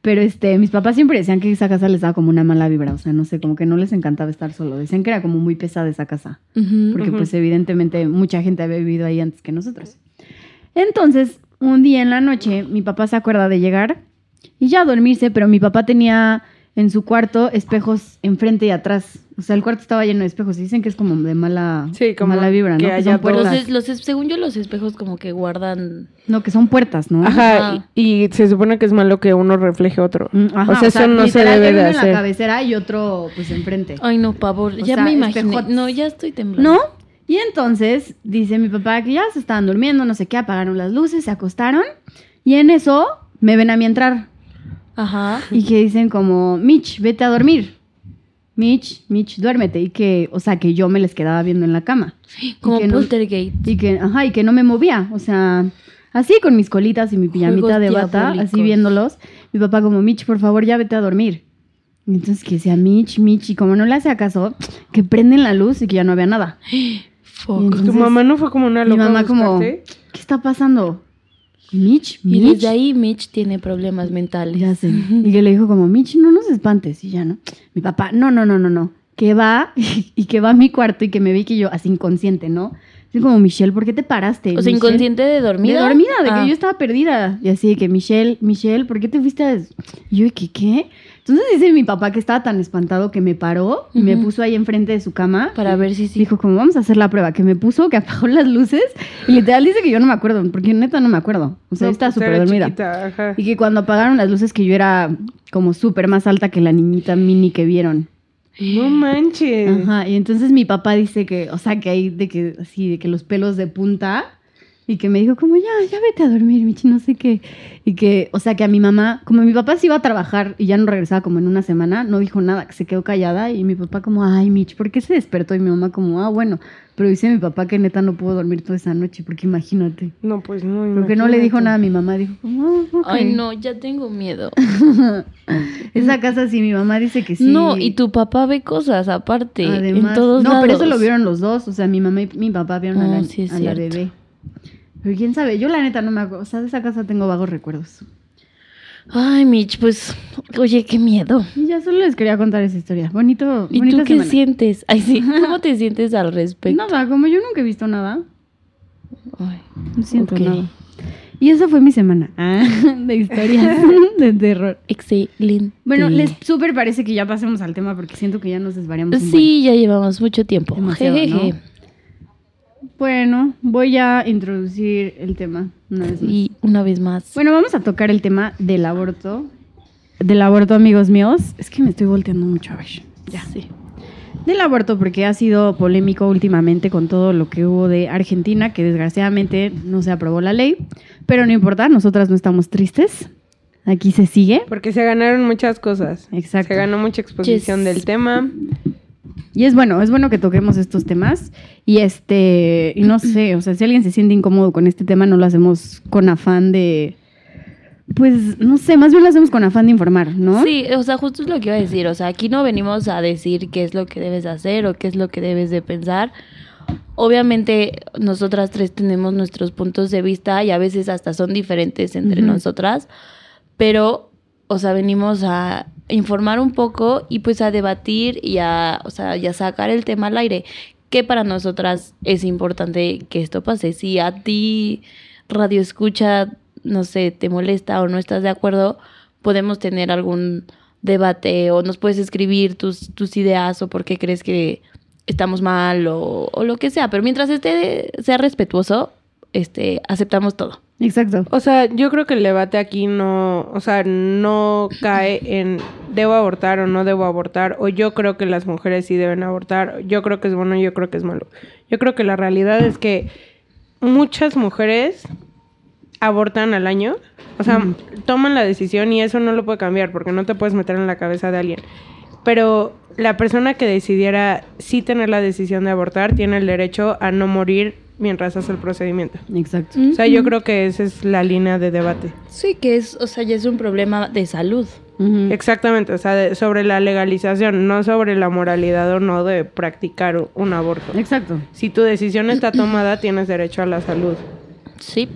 [SPEAKER 2] Pero este, mis papás siempre decían que esa casa les daba como una mala vibra. O sea, no sé, como que no les encantaba estar solo. Decían que era como muy pesada esa casa. Porque pues evidentemente mucha gente había vivido ahí antes que nosotros. Entonces, un día en la noche, mi papá se acuerda de llegar y ya a dormirse, pero mi papá tenía en su cuarto espejos enfrente y atrás. O sea, el cuarto estaba lleno de espejos. Y dicen que es como de mala,
[SPEAKER 3] Sí, como
[SPEAKER 2] mala vibra, ¿no?
[SPEAKER 3] que
[SPEAKER 2] Que
[SPEAKER 3] haya
[SPEAKER 2] son puertas.
[SPEAKER 4] Los es- los es- según yo, los espejos como que guardan...
[SPEAKER 2] No, que son puertas, ¿no?
[SPEAKER 3] Ajá, y, y se supone que es malo que uno refleje otro.
[SPEAKER 2] Mm, ajá,
[SPEAKER 3] o sea, eso no se debe de
[SPEAKER 2] uno en la
[SPEAKER 3] hacer.
[SPEAKER 2] cabecera y otro pues enfrente.
[SPEAKER 4] Ay, no, pavor.
[SPEAKER 2] O
[SPEAKER 4] ya
[SPEAKER 2] sea,
[SPEAKER 4] me imaginé.
[SPEAKER 2] espejotes.
[SPEAKER 4] No, ya estoy temblando.
[SPEAKER 2] ¿No? Y entonces dice mi papá que ya se estaban durmiendo, no sé qué, apagaron las luces, se acostaron. Y en eso me ven a mí entrar.
[SPEAKER 4] Ajá.
[SPEAKER 2] Y que dicen como, Mitch, vete a dormir. Mitch, Mitch, duérmete. Y que, o sea, que yo me les quedaba viendo en la cama.
[SPEAKER 4] Como
[SPEAKER 2] no-
[SPEAKER 4] poltergeist.
[SPEAKER 2] Y que, ajá, y que no me movía. O sea, así con mis colitas y mi pijamita
[SPEAKER 4] Juegos
[SPEAKER 2] de bata,
[SPEAKER 4] diabólicos.
[SPEAKER 2] así viéndolos. Mi papá como, Mitch, por favor, ya vete a dormir. Y entonces que decía Mitch, Mitch, y como no le hace caso, que prenden la luz y que ya no había nada. <gasps>
[SPEAKER 4] Fuck.
[SPEAKER 2] Y entonces-
[SPEAKER 3] ¿Tu mamá no fue como una
[SPEAKER 2] Mi
[SPEAKER 3] loca? a
[SPEAKER 2] mamá como? ¿qué está pasando? Mitch,
[SPEAKER 4] Y
[SPEAKER 2] Mitch.
[SPEAKER 4] desde ahí Mitch tiene problemas mentales.
[SPEAKER 2] Ya sé. <laughs> Y que le dijo como, Mitch, no nos espantes. Y ya, ¿no? Mi papá, no, no, no, no, no. Que va <laughs> y que va a mi cuarto y que me vi que yo, así inconsciente, ¿no? Así como, Michelle, ¿por qué te paraste?
[SPEAKER 4] O sea,
[SPEAKER 2] Michelle?"
[SPEAKER 4] inconsciente de dormida.
[SPEAKER 2] De dormida, de
[SPEAKER 4] Ah.
[SPEAKER 2] que yo estaba perdida. Y así de que, Michelle, Michelle, ¿por qué te fuiste a...? des-?" Y yo que, ¿qué? Entonces dice mi papá que estaba tan espantado que me paró y me puso ahí enfrente de su cama.
[SPEAKER 4] Para ver si sí.
[SPEAKER 2] Dijo, como vamos a hacer la prueba, que me puso, que apagó las luces y literal dice que yo no me acuerdo, porque neta no me acuerdo. O sea,
[SPEAKER 3] No, pues,
[SPEAKER 2] súper
[SPEAKER 3] era
[SPEAKER 2] dormida.
[SPEAKER 3] chiquita.
[SPEAKER 2] Y que cuando apagaron las luces que yo era como súper más alta que la niñita mini que vieron.
[SPEAKER 3] No manches.
[SPEAKER 2] Ajá, y entonces mi papá dice que, o sea, que hay de que así, de que los pelos de punta y que me dijo como, ya, ya vete a dormir, Michi, no sé qué. Y que, o sea, que a mi mamá, como mi papá se iba a trabajar y ya no regresaba como en una semana, no dijo nada, que se quedó callada y mi papá como, ay, Mitch, ¿por qué se despertó? Y mi mamá como, ah, bueno, pero dice mi papá que neta no pudo dormir toda esa noche, porque imagínate.
[SPEAKER 3] No, pues no.
[SPEAKER 2] Porque no le dijo
[SPEAKER 3] imagínate.
[SPEAKER 2] nada a mi mamá, dijo como, "Ah, ok".
[SPEAKER 4] Ay, no, ya tengo miedo. <laughs>
[SPEAKER 2] Esa casa sí, mi mamá dice que sí.
[SPEAKER 4] No, y tu papá ve cosas aparte.
[SPEAKER 2] Además,
[SPEAKER 4] en todos
[SPEAKER 2] no,
[SPEAKER 4] lados.
[SPEAKER 2] pero eso lo vieron los dos. O sea, mi mamá y mi papá vieron a,
[SPEAKER 4] Oh,
[SPEAKER 2] la,
[SPEAKER 4] sí,
[SPEAKER 2] a la bebé. Pero quién sabe, yo la neta no me acuerdo. O sea, de esa casa tengo vagos recuerdos.
[SPEAKER 4] Ay, Mitch, pues, oye, qué miedo.
[SPEAKER 2] Y ya solo les quería contar esa historia. Bonito.
[SPEAKER 4] ¿Y tú qué
[SPEAKER 2] semana.
[SPEAKER 4] sientes? Ay, sí, <laughs> ¿cómo te sientes al respecto?
[SPEAKER 2] Nada, como yo nunca he visto nada,
[SPEAKER 4] Ay,
[SPEAKER 2] no siento
[SPEAKER 4] Ok.
[SPEAKER 2] nada. Y esa fue mi semana <laughs> ah, de historias <laughs> de terror.
[SPEAKER 4] excelente.
[SPEAKER 2] Bueno, les súper parece que ya pasemos al tema porque siento que ya nos desvariamos. un
[SPEAKER 4] Sí, ya llevamos mucho tiempo.
[SPEAKER 2] Demasiado. ¿no? Bueno, voy a introducir el tema una vez más.
[SPEAKER 4] Y una vez más.
[SPEAKER 2] Bueno, vamos a tocar el tema del aborto. Del aborto, amigos míos. Es que me estoy volteando mucho a ver.
[SPEAKER 4] ya sí.
[SPEAKER 2] Del aborto, porque ha sido polémico últimamente con todo lo que hubo de Argentina, que desgraciadamente no se aprobó la ley. Pero no importa, nosotras no estamos tristes. Aquí se sigue.
[SPEAKER 3] Porque se ganaron muchas cosas.
[SPEAKER 2] Exacto.
[SPEAKER 3] Se ganó mucha exposición
[SPEAKER 4] Yes.
[SPEAKER 3] del tema.
[SPEAKER 2] Y es bueno, es bueno que toquemos estos temas. Y este, y no sé, o sea, si alguien se siente incómodo con este tema, no lo hacemos con afán de. Pues no sé, más bien lo hacemos con afán de informar, ¿no?
[SPEAKER 4] Sí, o sea, justo es lo que iba a decir. O sea, aquí no venimos a decir qué es lo que debes hacer o qué es lo que debes de pensar. Obviamente, nosotras tres tenemos nuestros puntos de vista y a veces hasta son diferentes entre
[SPEAKER 2] Ujú.
[SPEAKER 4] nosotras. Pero, o sea, venimos a informar un poco y pues a debatir y a, o sea, y a sacar el tema al aire. Que para nosotras es importante que esto pase. Si a ti radio escucha, no sé, te molesta o no estás de acuerdo, podemos tener algún debate o nos puedes escribir tus, tus ideas o por qué crees que estamos mal o, o lo que sea. Pero mientras este sea respetuoso, este, aceptamos todo.
[SPEAKER 2] Exacto.
[SPEAKER 3] O sea, yo creo que el debate aquí no, o sea, no cae en debo abortar o no debo abortar, o yo creo que las mujeres sí deben abortar, yo creo que es bueno, yo creo que es malo. Yo creo que la realidad es que muchas mujeres abortan al año, o sea, toman la decisión y eso no lo puede cambiar porque no te puedes meter en la cabeza de alguien. Pero la persona que decidiera sí tener la decisión de abortar tiene el derecho a no morir mientras hace el procedimiento.
[SPEAKER 2] Exacto.
[SPEAKER 3] O sea, yo creo que esa es la línea de debate.
[SPEAKER 4] Sí, que es, o sea, ya es un problema de salud.
[SPEAKER 3] Exactamente, o sea, de- sobre la legalización, no sobre la moralidad o no de practicar un aborto.
[SPEAKER 2] Exacto.
[SPEAKER 3] Si tu decisión está tomada, tienes derecho a la salud.
[SPEAKER 4] Sí.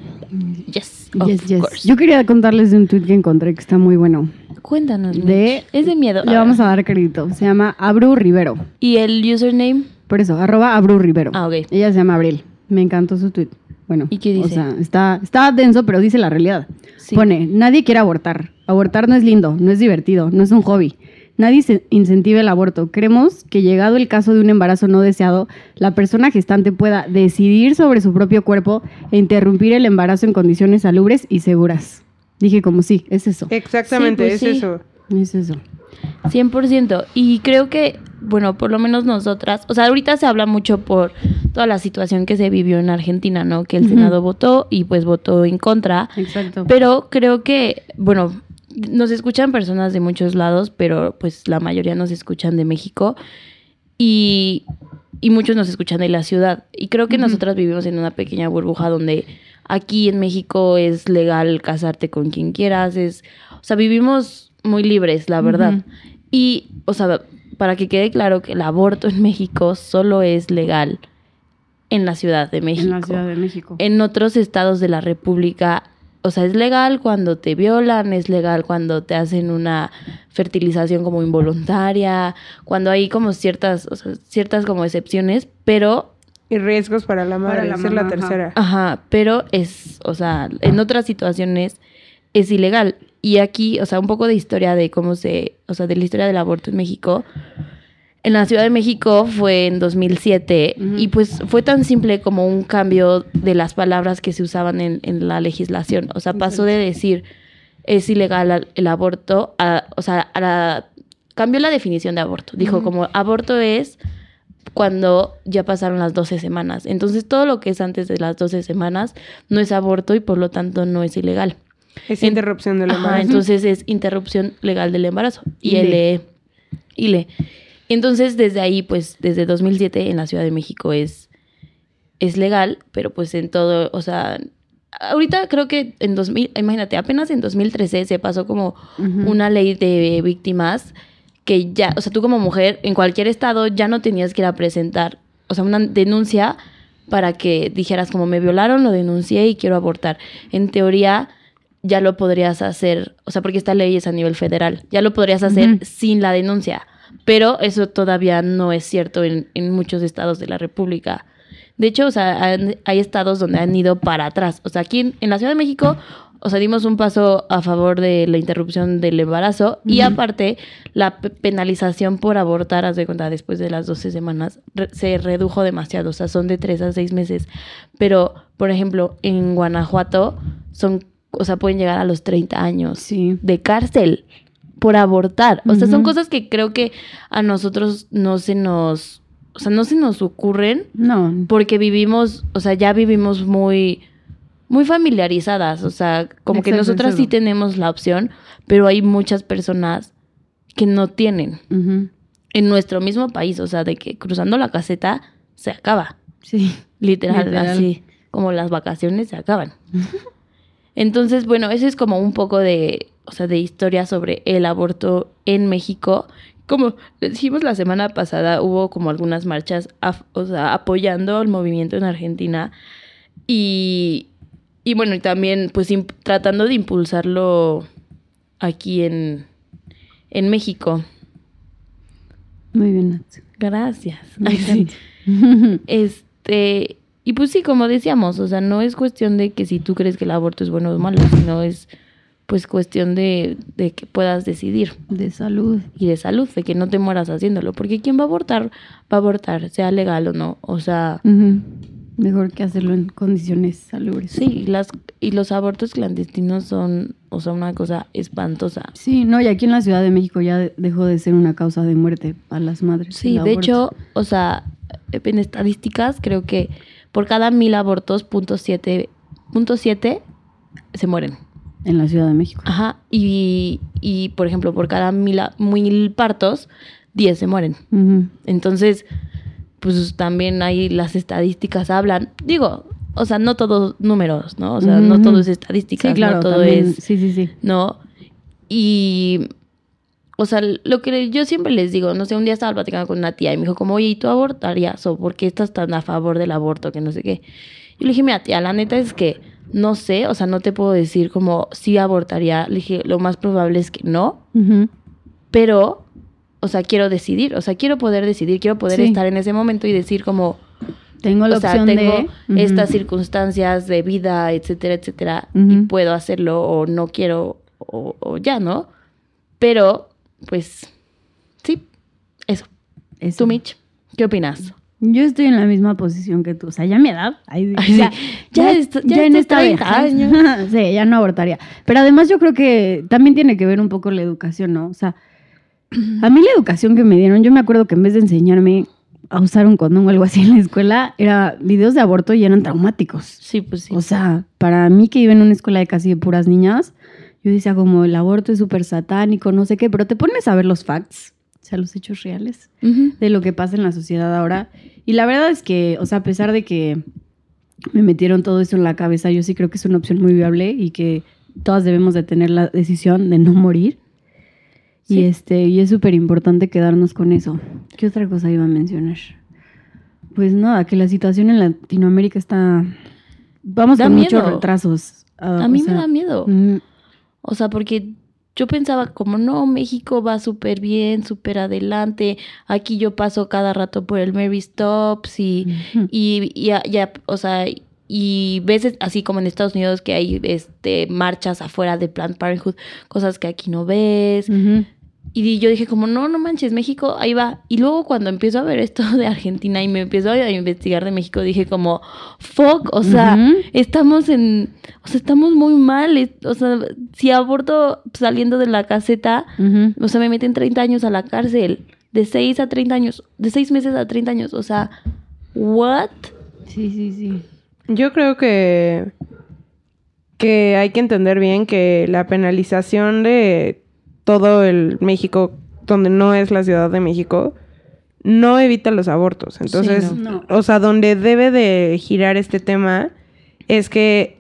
[SPEAKER 4] Yes. Of
[SPEAKER 2] Yes, yes.
[SPEAKER 4] course.
[SPEAKER 2] Yo quería contarles de un tweet que encontré que está muy bueno.
[SPEAKER 4] Cuéntanos.
[SPEAKER 2] De-.
[SPEAKER 4] Es de miedo.
[SPEAKER 2] Le vamos a dar crédito. Se llama Abru Rivero.
[SPEAKER 4] ¿Y el username?
[SPEAKER 2] Por eso, arroba Abru Rivero.
[SPEAKER 4] Ah, ok.
[SPEAKER 2] Ella se llama Abril. Me encantó su tweet. Bueno,
[SPEAKER 4] ¿Y qué dice?
[SPEAKER 2] O sea, está, está denso, pero dice la realidad.
[SPEAKER 4] Sí.
[SPEAKER 2] Pone, nadie quiere abortar. Abortar no es lindo, no es divertido, no es un hobby. Nadie se incentiva el aborto. Creemos que llegado el caso de un embarazo no deseado, la persona gestante pueda decidir sobre su propio cuerpo e interrumpir el embarazo en condiciones salubres y seguras. Dije como sí, es eso.
[SPEAKER 3] Exactamente,
[SPEAKER 4] pues
[SPEAKER 3] es
[SPEAKER 4] sí.
[SPEAKER 3] eso.
[SPEAKER 2] Es eso.
[SPEAKER 4] 100%. Y creo que, bueno, por lo menos nosotras, o sea, ahorita se habla mucho por toda la situación que se vivió en Argentina, ¿no? Que el. Senado votó y pues votó en contra.
[SPEAKER 2] Exacto.
[SPEAKER 4] Pero creo que, bueno, nos escuchan personas de muchos lados, pero pues la mayoría nos escuchan de México y, y muchos nos escuchan de la ciudad. Y creo que nosotras vivimos en una pequeña burbuja donde aquí en México es legal casarte con quien quieras, es, o sea, vivimos muy libres, la verdad. Y, o sea, para que quede claro que el aborto en México solo es legal en la Ciudad de México.
[SPEAKER 2] En la Ciudad de México.
[SPEAKER 4] En otros estados de la República, o sea, es legal cuando te violan, es legal cuando te hacen una fertilización como involuntaria, cuando hay como ciertas, o sea, ciertas como excepciones, pero,
[SPEAKER 3] Y riesgos para la madre,
[SPEAKER 2] Para la
[SPEAKER 3] es la
[SPEAKER 2] ajá.
[SPEAKER 3] tercera.
[SPEAKER 4] ajá, pero es, o sea, en otras situaciones es ilegal. Y aquí, o sea, un poco de historia de cómo se, o sea, de la historia del aborto en México. En la Ciudad de México fue en 2007
[SPEAKER 2] Ujú.
[SPEAKER 4] y pues fue tan simple como un cambio de las palabras que se usaban en, en la legislación. O sea, pasó de decir es ilegal al- el aborto a, o sea, a la, cambió la definición de aborto. Dijo como aborto es cuando ya pasaron las 12 semanas. Entonces todo lo que es antes de las 12 semanas no es aborto y por lo tanto no es ilegal.
[SPEAKER 3] Es
[SPEAKER 4] En-
[SPEAKER 3] interrupción del
[SPEAKER 4] Ajá,
[SPEAKER 3] embarazo.
[SPEAKER 4] entonces es interrupción legal del embarazo. Y
[SPEAKER 2] ILE.
[SPEAKER 4] el ILE. Entonces, desde ahí, pues, desde 2007 en la Ciudad de México es, es legal, pero pues en todo, o sea, ahorita creo que en 2000, imagínate, apenas en 2013 se pasó como una ley de víctimas que ya, o sea, tú como mujer en cualquier estado ya no tenías que ir a presentar, o sea, una denuncia para que dijeras como me violaron, lo denuncié y quiero abortar. En teoría ya lo podrías hacer, o sea, porque esta ley es a nivel federal, ya lo podrías hacer sin la denuncia, pero eso todavía no es cierto en, en muchos estados de la República. De hecho, o sea, han- hay estados donde han ido para atrás. O sea, aquí en, en la Ciudad de México, o sea, dimos un paso a favor de la interrupción del embarazo y aparte la pe- penalización por abortar, haz de cuenta, después de las 12 semanas, re- se redujo demasiado. O sea, son de 3 a 6 meses. Pero, por ejemplo, en Guanajuato son, o sea, pueden llegar a los 30 años
[SPEAKER 2] Sí.
[SPEAKER 4] de cárcel por abortar. O sea, son cosas que creo que a nosotros no se nos, o sea, no se nos ocurren
[SPEAKER 2] No.
[SPEAKER 4] porque vivimos, o sea, ya vivimos muy muy familiarizadas, o sea, como que
[SPEAKER 2] Exacto,
[SPEAKER 4] nosotras sí tenemos la opción, pero hay muchas personas que no tienen en nuestro mismo país, o sea, de que cruzando la caseta se acaba,
[SPEAKER 2] Sí.
[SPEAKER 4] literal,
[SPEAKER 2] Literal.
[SPEAKER 4] así, como las vacaciones se acaban. <laughs> Entonces, bueno, eso es como un poco de, o sea, de historia sobre el aborto en México. Como dijimos la semana pasada, hubo como algunas marchas, af- o sea, apoyando el movimiento en Argentina y, y bueno, y también pues tratando de impulsarlo aquí en, en México.
[SPEAKER 2] Muy bien.
[SPEAKER 4] Gracias.
[SPEAKER 2] Sí. <laughs>
[SPEAKER 4] Este, y pues sí, como decíamos, o sea, no es cuestión de que si tú crees que el aborto es bueno o malo, sino es pues cuestión de, de que puedas decidir
[SPEAKER 2] De salud.
[SPEAKER 4] y de salud, de que no te mueras haciéndolo, porque quien va a abortar, va a abortar, sea legal o no, o sea.
[SPEAKER 2] Mejor que hacerlo en condiciones salubres.
[SPEAKER 4] sí, las y los abortos clandestinos son, o sea, una cosa espantosa.
[SPEAKER 2] Sí, no, y aquí en la Ciudad de México ya de- dejó de ser una causa de muerte a las madres.
[SPEAKER 4] Sí, de
[SPEAKER 2] aborto.
[SPEAKER 4] hecho, o sea, en estadísticas creo que por cada mil abortos, punto siete, punto siete se mueren.
[SPEAKER 2] En la Ciudad de México.
[SPEAKER 4] Ajá. Y, y por ejemplo, por cada mil, mil partos, 10 se mueren. Entonces, pues también ahí las estadísticas hablan. Digo, o sea, no todos números, ¿no? O sea, no todo es estadística,
[SPEAKER 2] Sí, claro.
[SPEAKER 4] no todo
[SPEAKER 2] también.
[SPEAKER 4] es,
[SPEAKER 2] Sí, sí, sí.
[SPEAKER 4] ¿no? Y, o sea, lo que yo siempre les digo, no sé, un día estaba platicando con una tía y me dijo como, oye, ¿y tú abortarías o por qué estás tan a favor del aborto? Que no sé qué. Y le dije, mira, tía, la neta es que no sé, o sea, no te puedo decir como sí abortaría. Le dije, lo más probable es que no, pero, o sea, quiero decidir, o sea, quiero poder decidir, quiero poder
[SPEAKER 2] Sí.
[SPEAKER 4] estar en ese momento y decir como,
[SPEAKER 2] Tengo la
[SPEAKER 4] o sea,
[SPEAKER 2] opción
[SPEAKER 4] tengo
[SPEAKER 2] de...
[SPEAKER 4] Estas circunstancias de vida, etcétera, etcétera, y puedo hacerlo o no quiero o, o ya, ¿no? Pero, pues, sí, eso.
[SPEAKER 2] Eso.
[SPEAKER 4] Tú, Mitch, ¿qué opinas?
[SPEAKER 2] Yo estoy en la misma posición que tú. O sea, ya mi edad. ay,
[SPEAKER 4] Ay, sí. Ya ya
[SPEAKER 2] en esta
[SPEAKER 4] 30
[SPEAKER 2] vejez, <laughs> sí, ya no abortaría. Pero además yo creo que también tiene que ver un poco la educación, ¿no? O sea, a mí la educación que me dieron, yo me acuerdo que en vez de enseñarme a usar un condón o algo así en la escuela, era videos de aborto y eran traumáticos.
[SPEAKER 4] Sí, pues sí.
[SPEAKER 2] O sea, para mí que iba en una escuela de casi de puras niñas, yo decía como el aborto es súper satánico, no sé qué, pero te pones a ver los facts, o sea, los hechos reales de lo que pasa en la sociedad ahora. Y la verdad es que, o sea, a pesar de que me metieron todo eso en la cabeza, yo sí creo que es una opción muy viable y que todas debemos de tener la decisión de no morir.
[SPEAKER 4] Sí.
[SPEAKER 2] Y este, y es súper importante quedarnos con eso. ¿Qué otra cosa iba a mencionar? Pues nada, que la situación en Latinoamérica está. Vamos
[SPEAKER 4] Da
[SPEAKER 2] con
[SPEAKER 4] miedo.
[SPEAKER 2] muchos retrasos. Ah,
[SPEAKER 4] A mí
[SPEAKER 2] sea,
[SPEAKER 4] me da miedo.
[SPEAKER 2] mm,
[SPEAKER 4] O sea, porque yo pensaba como, no, México va súper bien, súper adelante. Aquí yo paso cada rato por el Mary Stops y, y, y ya, ya, o sea, y ves así como en Estados Unidos que hay este marchas afuera de Planned Parenthood, cosas que aquí no ves. Y yo dije como, no, no manches, México, ahí va. Y luego cuando empiezo a ver esto de Argentina y me empiezo a investigar de México, dije como, fuck, o sea, estamos en, o sea, estamos muy mal. O sea, si aborto saliendo de la caseta, o sea, me meten 30 años a la cárcel. De 6 a 30 años, de 6 meses a 30 años. O sea, ¿what?
[SPEAKER 2] Sí, sí, sí.
[SPEAKER 3] Yo creo que, que hay que entender bien que la penalización de todo el México, donde no es la Ciudad de México, no evita los abortos. Entonces,
[SPEAKER 2] Sí, no.
[SPEAKER 3] o sea, donde debe de girar este tema es que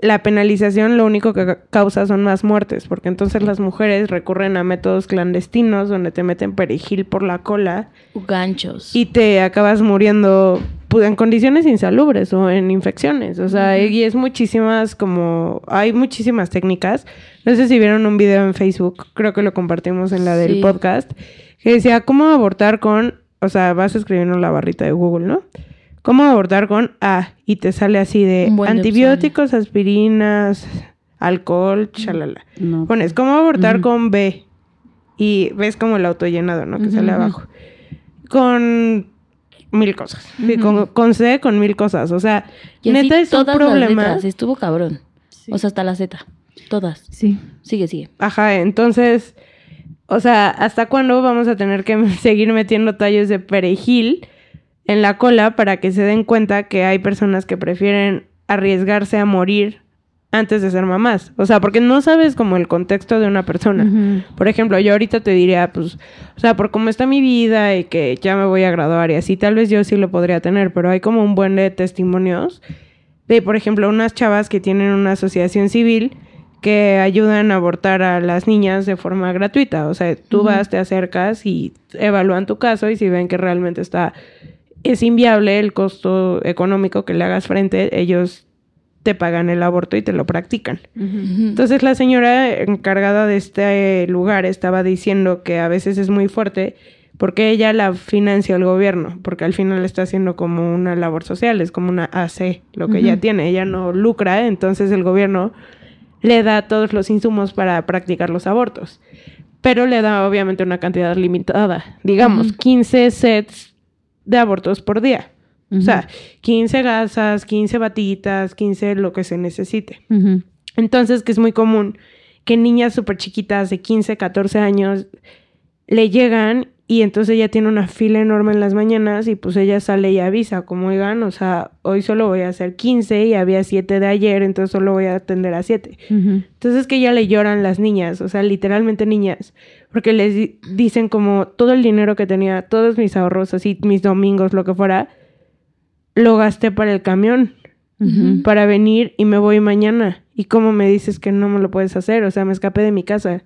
[SPEAKER 3] la penalización lo único que ca- causa son más muertes, porque entonces las mujeres recurren a métodos clandestinos donde te meten perejil por la cola
[SPEAKER 4] Ganchos.
[SPEAKER 3] y te acabas muriendo pues, en condiciones insalubres o en infecciones. O sea, y es muchísimas como... Hay muchísimas técnicas. No sé si vieron un video en Facebook, creo que lo compartimos en la del podcast, que decía, ¿cómo abortar con... O sea, vas escribiendo en la barrita de Google, ¿no? ¿Cómo abortar con A? Y te sale así de antibióticos, aspirinas, alcohol, chalala.
[SPEAKER 2] No.
[SPEAKER 3] Pones, ¿cómo abortar con B? Y ves como el autollenado, ¿no? Que sale abajo. Con mil cosas. Sí, con, con C, con mil cosas. O sea,
[SPEAKER 4] Y así
[SPEAKER 3] neta es un
[SPEAKER 4] las
[SPEAKER 3] problema.
[SPEAKER 4] letras, Estuvo cabrón.
[SPEAKER 2] Sí.
[SPEAKER 4] O sea, hasta la Z. Todas.
[SPEAKER 2] Sí.
[SPEAKER 4] Sigue, sigue.
[SPEAKER 3] Ajá, entonces, o sea, ¿hasta cuándo vamos a tener que <laughs> seguir metiendo tallos de perejil en la cola para que se den cuenta que hay personas que prefieren arriesgarse a morir antes de ser mamás? O sea, porque no sabes como el contexto de una persona. Por ejemplo, yo ahorita te diría, pues, o sea, por cómo está mi vida y que ya me voy a graduar y así, tal vez yo sí lo podría tener, pero hay como un buen de testimonios de, por ejemplo, unas chavas que tienen una asociación civil que ayudan a abortar a las niñas de forma gratuita. O sea, tú vas, te acercas y evalúan tu caso y si ven que realmente está, es inviable el costo económico que le hagas frente, ellos te pagan el aborto y te lo practican. Entonces la señora encargada de este lugar estaba diciendo que a veces es muy fuerte porque ella la financia el gobierno, porque al final está haciendo como una labor social, es como una AC, lo que ella tiene, ella no lucra, entonces el gobierno le da todos los insumos para practicar los abortos, pero le da obviamente una cantidad limitada, digamos,
[SPEAKER 2] Ujú.
[SPEAKER 3] 15 sets de abortos por día. O sea, 15 gasas, 15 batitas, 15 lo que se necesite. Entonces, que es muy común que niñas súper chiquitas de 15, 14 años le llegan y entonces ella tiene una fila enorme en las mañanas y pues ella sale y avisa, como oigan, o sea, hoy solo voy a hacer 15 y había 7 de ayer, entonces solo voy a atender a 7.
[SPEAKER 2] Ujú.
[SPEAKER 3] Entonces que ya le lloran las niñas, o sea, literalmente niñas, porque les di- dicen como todo el dinero que tenía, todos mis ahorros, así mis domingos, lo que fuera, lo gasté para el camión, para venir y me voy mañana. ¿Y cómo me dices que no me lo puedes hacer? O sea, me escapé de mi casa.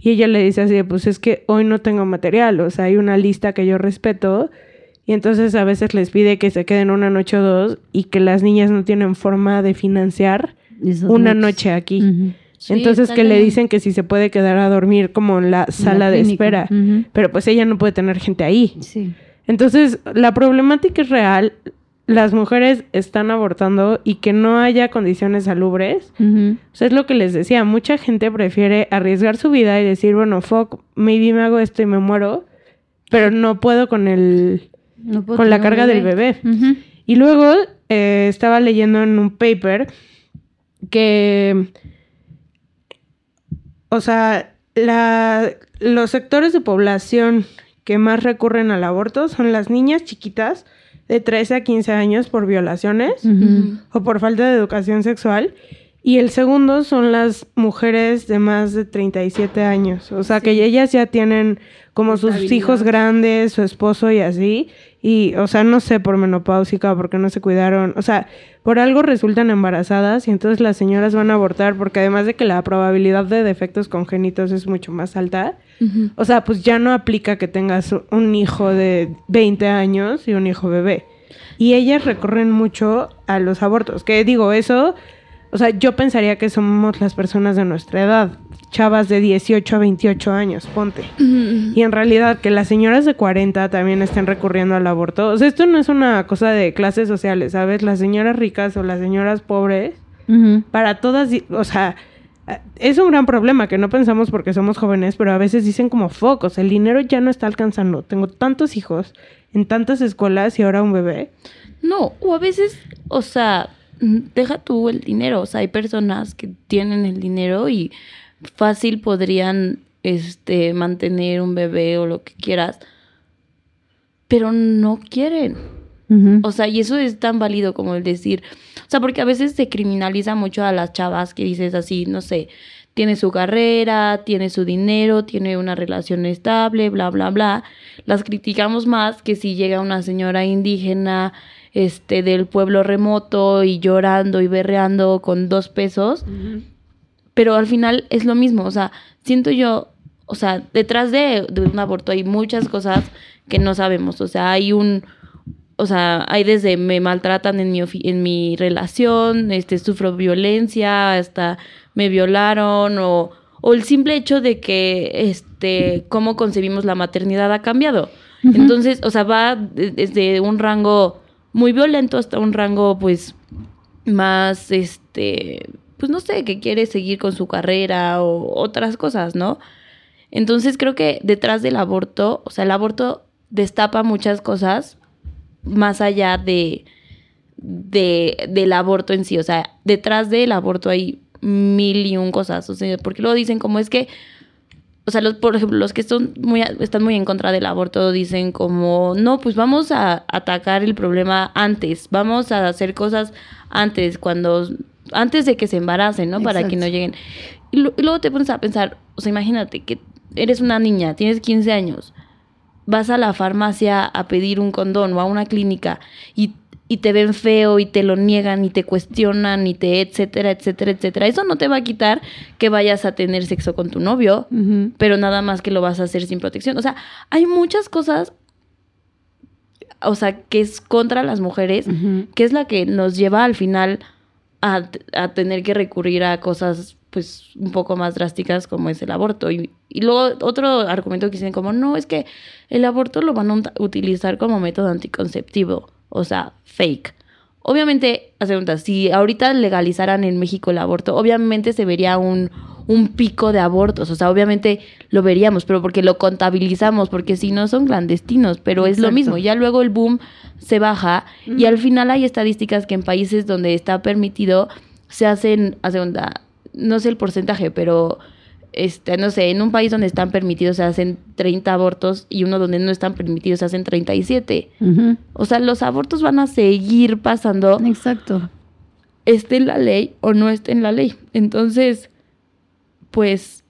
[SPEAKER 3] Y ella le dice así, de, pues es que hoy no tengo material, o sea, hay una lista que yo respeto. Y entonces a veces les pide que se queden una noche o dos y que las niñas no tienen forma de financiar una
[SPEAKER 2] noches.
[SPEAKER 3] noche aquí.
[SPEAKER 4] Sí,
[SPEAKER 3] Entonces que le dicen que si se puede quedar a dormir como en la sala de espera. Pero pues ella no puede tener gente ahí.
[SPEAKER 2] Sí.
[SPEAKER 3] Entonces la problemática es real. Las mujeres están abortando y que no haya condiciones salubres. O sea, es lo que les decía. Mucha gente prefiere arriesgar su vida y decir, bueno, fuck, maybe me hago esto y me muero. Pero no puedo con el...
[SPEAKER 2] No puedo
[SPEAKER 3] con la carga del bebé. Y luego eh, estaba leyendo en un paper que, o sea, la- los sectores de población que más recurren al aborto son las niñas chiquitas de 13 a 15 años por violaciones o por falta de educación sexual. Y el segundo son las mujeres de más de 37 años. O sea, que ellas ya tienen como sus hijos grandes, su esposo y así. Y, o sea, no sé, por menopáusica, porque no se cuidaron. O sea, por algo resultan embarazadas y entonces las señoras van a abortar porque además de que la probabilidad de defectos congénitos es mucho más alta. O sea, pues ya no aplica que tengas un hijo de 20 años y un hijo bebé. Y ellas recorren mucho a los abortos. Que digo, eso, o sea, yo pensaría que somos las personas de nuestra edad, chavas de 18 a 28 años, ponte. Y en realidad que las señoras de 40 también estén recurriendo al aborto. O sea, esto no es una cosa de clases sociales, ¿sabes? Las señoras ricas o las señoras pobres para todas, o sea, es un gran problema que no pensamos porque somos jóvenes, pero a veces dicen como focos, el dinero ya no está alcanzando. Tengo tantos hijos en tantas escuelas y ahora un bebé.
[SPEAKER 4] No, o a veces, o sea, mm, deja tú el dinero. O sea, hay personas que tienen el dinero y fácil podrían este mantener un bebé o lo que quieras, pero no quieren. O sea, y eso es tan válido como el decir, o sea, porque a veces se criminaliza mucho a las chavas que dices así, no sé, tiene su carrera, tiene su dinero, tiene una relación estable, bla, bla, bla. Las criticamos más que si llega una señora indígena, este, del pueblo remoto y llorando y berreando con dos pesos. Pero al final es lo mismo, o sea, siento yo, o sea, detrás de, de un aborto hay muchas cosas que no sabemos, o sea, hay un, o sea, hay desde me maltratan en mi, en mi relación, este, sufro violencia, hasta me violaron, o, o el simple hecho de que, este, cómo concebimos la maternidad ha cambiado. Entonces, o sea, va de- desde un rango muy violento hasta un rango, pues, más, este, pues no sé, que quiere seguir con su carrera o otras cosas, ¿no? Entonces creo que detrás del aborto, o sea, el aborto destapa muchas cosas más allá de, de del aborto en sí, o sea, detrás del aborto hay mil y un cosas, o sea, porque luego dicen como es que o sea, los, por ejemplo, los que son muy, están muy en contra del aborto dicen como, no, pues vamos a atacar el problema antes, vamos a hacer cosas antes, cuando, antes de que se embaracen, ¿no? Para que no lleguen. Y, lo- y luego te pones a pensar, o sea, imagínate que eres una niña, tienes 15 años, vas a la farmacia a pedir un condón o a una clínica y, y te ven feo y te lo niegan y te cuestionan y te etcétera, etcétera, etcétera. Eso no te va a quitar que vayas a tener sexo con tu novio, pero nada más que lo vas a hacer sin protección. O sea, hay muchas cosas, o sea, que es contra las mujeres, que es la que nos lleva al final a, a tener que recurrir a cosas pues un poco más drásticas como es el aborto. Y, y luego otro argumento que dicen como, no, es que el aborto lo van a ut- utilizar como método anticonceptivo, o sea, fake. Obviamente, hace cuenta, si ahorita legalizaran en México el aborto, obviamente se vería un, un pico de abortos, o sea, obviamente lo veríamos, pero porque lo contabilizamos, porque si no son clandestinos, pero es lo mismo, ya luego el boom se baja y al final hay estadísticas que en países donde está permitido se hacen, hace cuenta, no sé el porcentaje, pero este, no sé, en un país donde están permitidos se hacen 30 abortos y uno donde no están permitidos se hacen 37.
[SPEAKER 2] Ujú.
[SPEAKER 4] O sea, los abortos van a seguir pasando,
[SPEAKER 2] Exacto.
[SPEAKER 4] esté en la ley o no esté en la ley. Entonces, pues,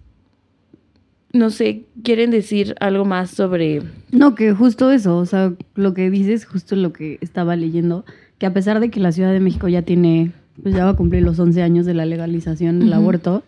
[SPEAKER 4] no sé, ¿quieren decir algo más sobre...
[SPEAKER 2] No, que justo eso, o sea, lo que dices, justo lo que estaba leyendo, que a pesar de que la Ciudad de México ya tiene, pues ya va a cumplir los 11 años de la legalización del aborto,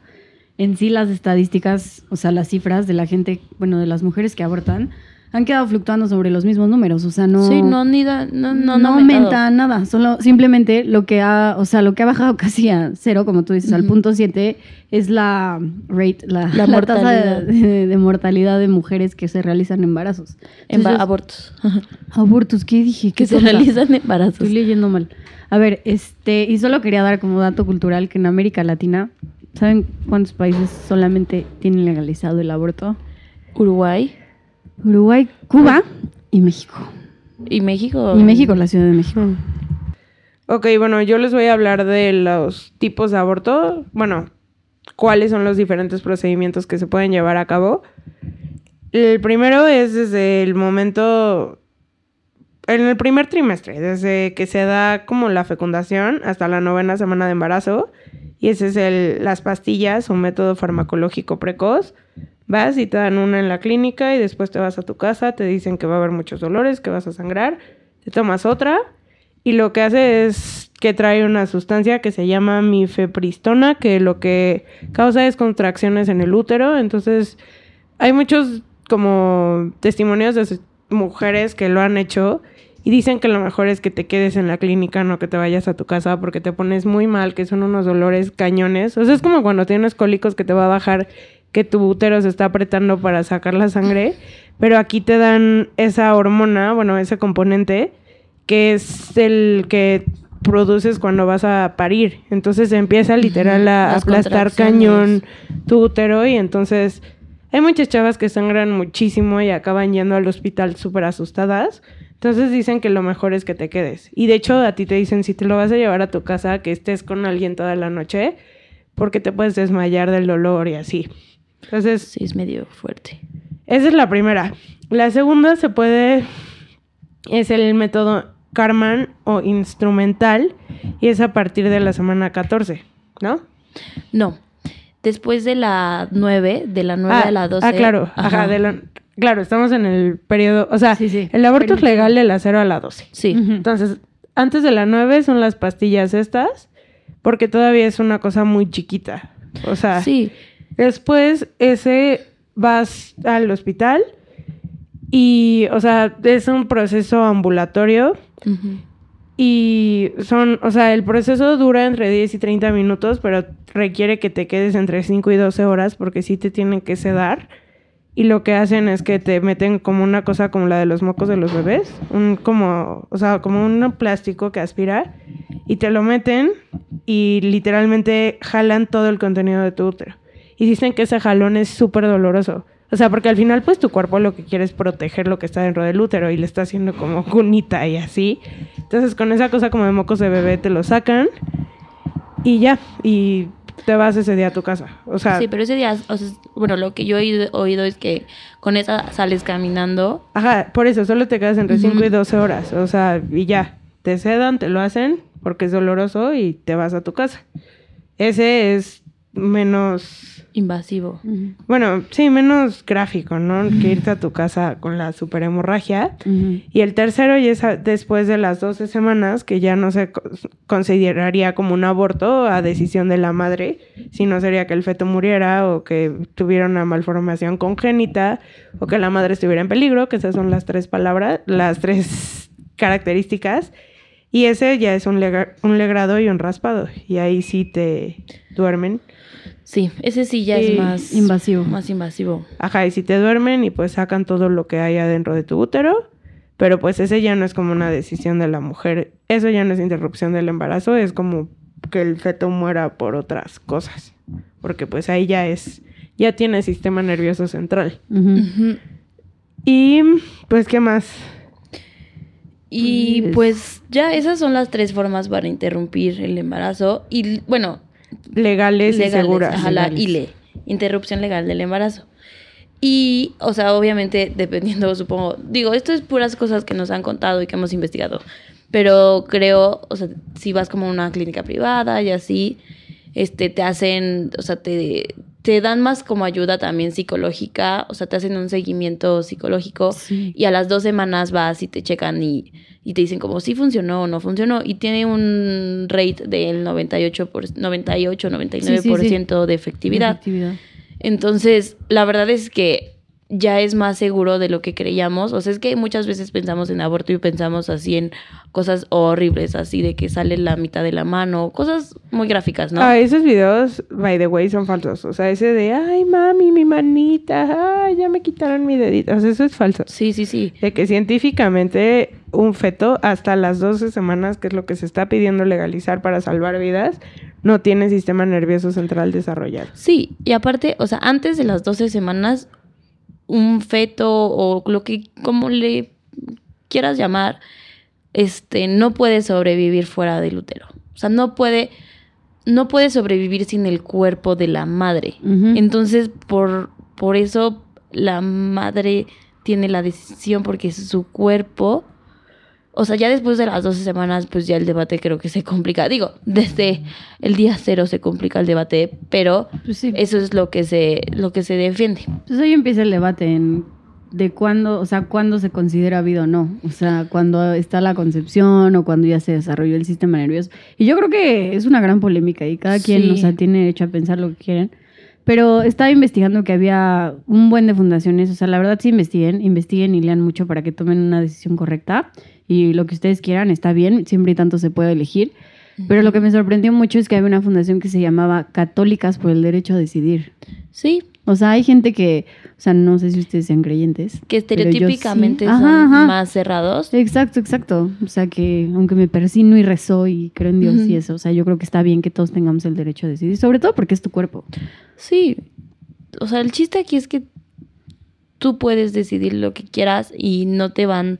[SPEAKER 2] en sí las estadísticas, o sea, las cifras de la gente, bueno, de las mujeres que abortan, han quedado fluctuando sobre los mismos números, o sea, no...
[SPEAKER 4] Sí, no, ni da- no, no,
[SPEAKER 2] no, aumenta nada, solo simplemente lo que ha, o sea, lo que ha bajado <laughs> casi a cero, como tú dices, al punto 7, es la rate, la,
[SPEAKER 4] La
[SPEAKER 2] la tasa de, de mortalidad de mujeres que se realizan embarazos.
[SPEAKER 4] Abortos.
[SPEAKER 2] Abortos, ¿qué dije?
[SPEAKER 4] que
[SPEAKER 2] ¿Qué
[SPEAKER 4] se
[SPEAKER 2] tonta?
[SPEAKER 4] realizan embarazos.
[SPEAKER 2] Estoy leyendo mal. A ver, este, y solo quería dar como dato cultural que en América Latina, ¿saben cuántos países solamente tienen legalizado el aborto?
[SPEAKER 4] Uruguay
[SPEAKER 2] Uruguay, Cuba y México.
[SPEAKER 4] y México.
[SPEAKER 2] Y México, la Ciudad de México.
[SPEAKER 3] Ok, bueno, yo les voy a hablar de los tipos de aborto. Bueno, cuáles son los diferentes procedimientos que se pueden llevar a cabo. El primero es desde el momento, en el primer trimestre, desde que se da como la fecundación hasta la novena semana de embarazo. Y ese es el, las pastillas, un método farmacológico precoz. Vas y te dan una en la clínica y después te vas a tu casa, te dicen que va a haber muchos dolores, que vas a sangrar, te tomas otra y lo que hace es que trae una sustancia que se llama mifepristona, que lo que causa es contracciones en el útero. Entonces, hay muchos como testimonios de mujeres que lo han hecho y dicen que lo mejor es que te quedes en la clínica, no que te vayas a tu casa porque te pones muy mal, que son unos dolores cañones. O sea, es como cuando tienes cólicos que te va a bajar, que tu útero se está apretando para sacar la sangre, pero aquí te dan esa hormona, bueno, ese componente que es el que produces cuando vas a parir. Entonces empieza literal a
[SPEAKER 4] Las
[SPEAKER 3] aplastar cañón tu útero y entonces hay muchas chavas que sangran muchísimo y acaban yendo al hospital súper asustadas. Entonces dicen que lo mejor es que te quedes. Y de hecho a ti te dicen si te lo vas a llevar a tu casa, que estés con alguien toda la noche, porque te puedes desmayar del dolor y así. Entonces,
[SPEAKER 4] Sí, es medio fuerte.
[SPEAKER 3] esa es la primera. La segunda se puede, es el método Karman o instrumental y es a partir de la semana 14, ¿no?
[SPEAKER 4] No. Después de la 9, de la 9
[SPEAKER 3] ah,
[SPEAKER 4] a la 12.
[SPEAKER 3] Ah, claro, ajá, de la- claro, estamos en el periodo, o sea,
[SPEAKER 2] Sí, sí.
[SPEAKER 3] el aborto es legal de la 0 a la 12.
[SPEAKER 4] Sí.
[SPEAKER 3] Entonces, antes de la 9 son las pastillas estas, porque todavía es una cosa muy chiquita. O sea,
[SPEAKER 4] Sí.
[SPEAKER 3] Después, ese vas al hospital y, o sea, es un proceso ambulatorio y son, o sea, el proceso dura entre 10 y 30 minutos, pero requiere que te quedes entre 5 y 12 horas porque sí te tienen que sedar. Y lo que hacen es que te meten como una cosa como la de los mocos de los bebés, un como, o sea, como un plástico que aspira y te lo meten y literalmente jalan todo el contenido de tu útero. Y dicen que ese jalón es súper doloroso. O sea, porque al final pues tu cuerpo lo que quiere es proteger lo que está dentro del útero y le está haciendo como <laughs> cunita y así. Entonces con esa cosa como de mocos de bebé te lo sacan y ya, y te vas ese día a tu casa. O sea,
[SPEAKER 4] Sí, pero ese día, o sea, bueno, lo que yo he oído, es que con esa sales caminando.
[SPEAKER 3] Ajá, por eso solo te quedas entre
[SPEAKER 4] Ujú.
[SPEAKER 3] 5 y 12 horas. O sea, y ya. Te sedan, te lo hacen porque es doloroso y te vas a tu casa. Ese es menos.
[SPEAKER 4] Invasivo.
[SPEAKER 3] Bueno, sí, menos gráfico, ¿no? Que irte a tu casa con la super hemorragia. Y el tercero ya es a- después de las 12 semanas, que ya no se co- consideraría como un aborto a decisión de la madre, sino sería que el feto muriera o que tuviera una malformación congénita o que la madre estuviera en peligro, que esas son las tres palabras, las tres <laughs> características. Y ese ya es un, lega- un legrado y un raspado. Y ahí sí te duermen.
[SPEAKER 4] Sí, ese sí ya
[SPEAKER 3] Sí,
[SPEAKER 4] es más
[SPEAKER 2] invasivo.
[SPEAKER 4] Más invasivo.
[SPEAKER 3] Ajá, y si te duermen y pues sacan todo lo que hay adentro de tu útero. Pero pues ese ya no es como una decisión de la mujer. Eso ya no es interrupción del embarazo, es como que el feto muera por otras cosas. Porque pues ahí ya es, ya tiene sistema nervioso central. Y pues, ¿qué más?
[SPEAKER 4] Y
[SPEAKER 2] Es-
[SPEAKER 4] pues ya esas son las tres formas para interrumpir el embarazo. Y bueno,
[SPEAKER 3] Legales, y seguras.
[SPEAKER 4] ajá, la. ILE, interrupción legal del embarazo. Y, o sea, obviamente, dependiendo, <laughs> supongo, digo, esto es puras cosas que nos han contado y que hemos investigado, pero creo, o sea, si vas como a una clínica privada y así, este, te hacen, o sea, te, te dan más como ayuda también psicológica, o sea, te hacen un seguimiento psicológico
[SPEAKER 2] Sí.
[SPEAKER 4] y a las dos semanas vas y te checan y, y te dicen como si funcionó o no funcionó y tiene un rate del 98, por, 98 99% de efectividad.
[SPEAKER 2] Efectividad.
[SPEAKER 4] Entonces, la verdad es que ya es más seguro de lo que creíamos. O sea, es que muchas veces pensamos en aborto y pensamos así en cosas horribles, así de que sale la mitad de la mano, cosas muy gráficas, ¿no?
[SPEAKER 3] Ah, esos videos, by the way, son falsos. O sea, ese de, ay, mami, mi manita, ay, ya me quitaron mi dedito. O sea, eso es falso.
[SPEAKER 4] Sí, sí, sí.
[SPEAKER 3] De que científicamente un feto hasta las 12 semanas, que es lo que se está pidiendo legalizar para salvar vidas, no tiene sistema nervioso central desarrollado.
[SPEAKER 4] Sí, y aparte, o sea, antes de las 12 semanas, un feto o lo que, como le quieras llamar, este, no puede sobrevivir fuera del útero. O sea, no puede, no puede sobrevivir sin el cuerpo de la madre. Entonces, por, por eso la madre tiene la decisión porque es su cuerpo. O sea, ya después de las 12 semanas, pues ya el debate creo que se complica. Digo, desde el día cero se complica el debate, pero
[SPEAKER 2] Pues sí.
[SPEAKER 4] eso es lo que se, lo que se defiende.
[SPEAKER 2] Pues hoy empieza el debate en de cuándo, o sea, cuándo se considera vida o no. O sea, cuando está la concepción o cuando ya se desarrolló el sistema nervioso. Y yo creo que es una gran polémica y cada quien,
[SPEAKER 4] Sí.
[SPEAKER 2] o sea, tiene derecho a pensar lo que quieren. Pero estaba investigando que había un buen de fundaciones, o sea, la verdad sí investiguen, investiguen y lean mucho para que tomen una decisión correcta. Y lo que ustedes quieran está bien, siempre y tanto se puede elegir. Pero lo que me sorprendió mucho es que había una fundación que se llamaba Católicas por el Derecho a Decidir.
[SPEAKER 4] Sí,
[SPEAKER 2] O sea, hay gente que, o sea, no sé si ustedes sean creyentes.
[SPEAKER 4] que
[SPEAKER 2] sí.
[SPEAKER 4] estereotípicamente
[SPEAKER 2] Ajá,
[SPEAKER 4] son
[SPEAKER 2] ajá.
[SPEAKER 4] más cerrados.
[SPEAKER 2] Exacto, exacto. O sea, que aunque me persino y rezo y creo en Dios y eso, o sea, yo creo que está bien que todos tengamos el derecho a decidir, sobre todo porque es tu cuerpo.
[SPEAKER 4] Sí. O sea, el chiste aquí es que tú puedes decidir lo que quieras y no te van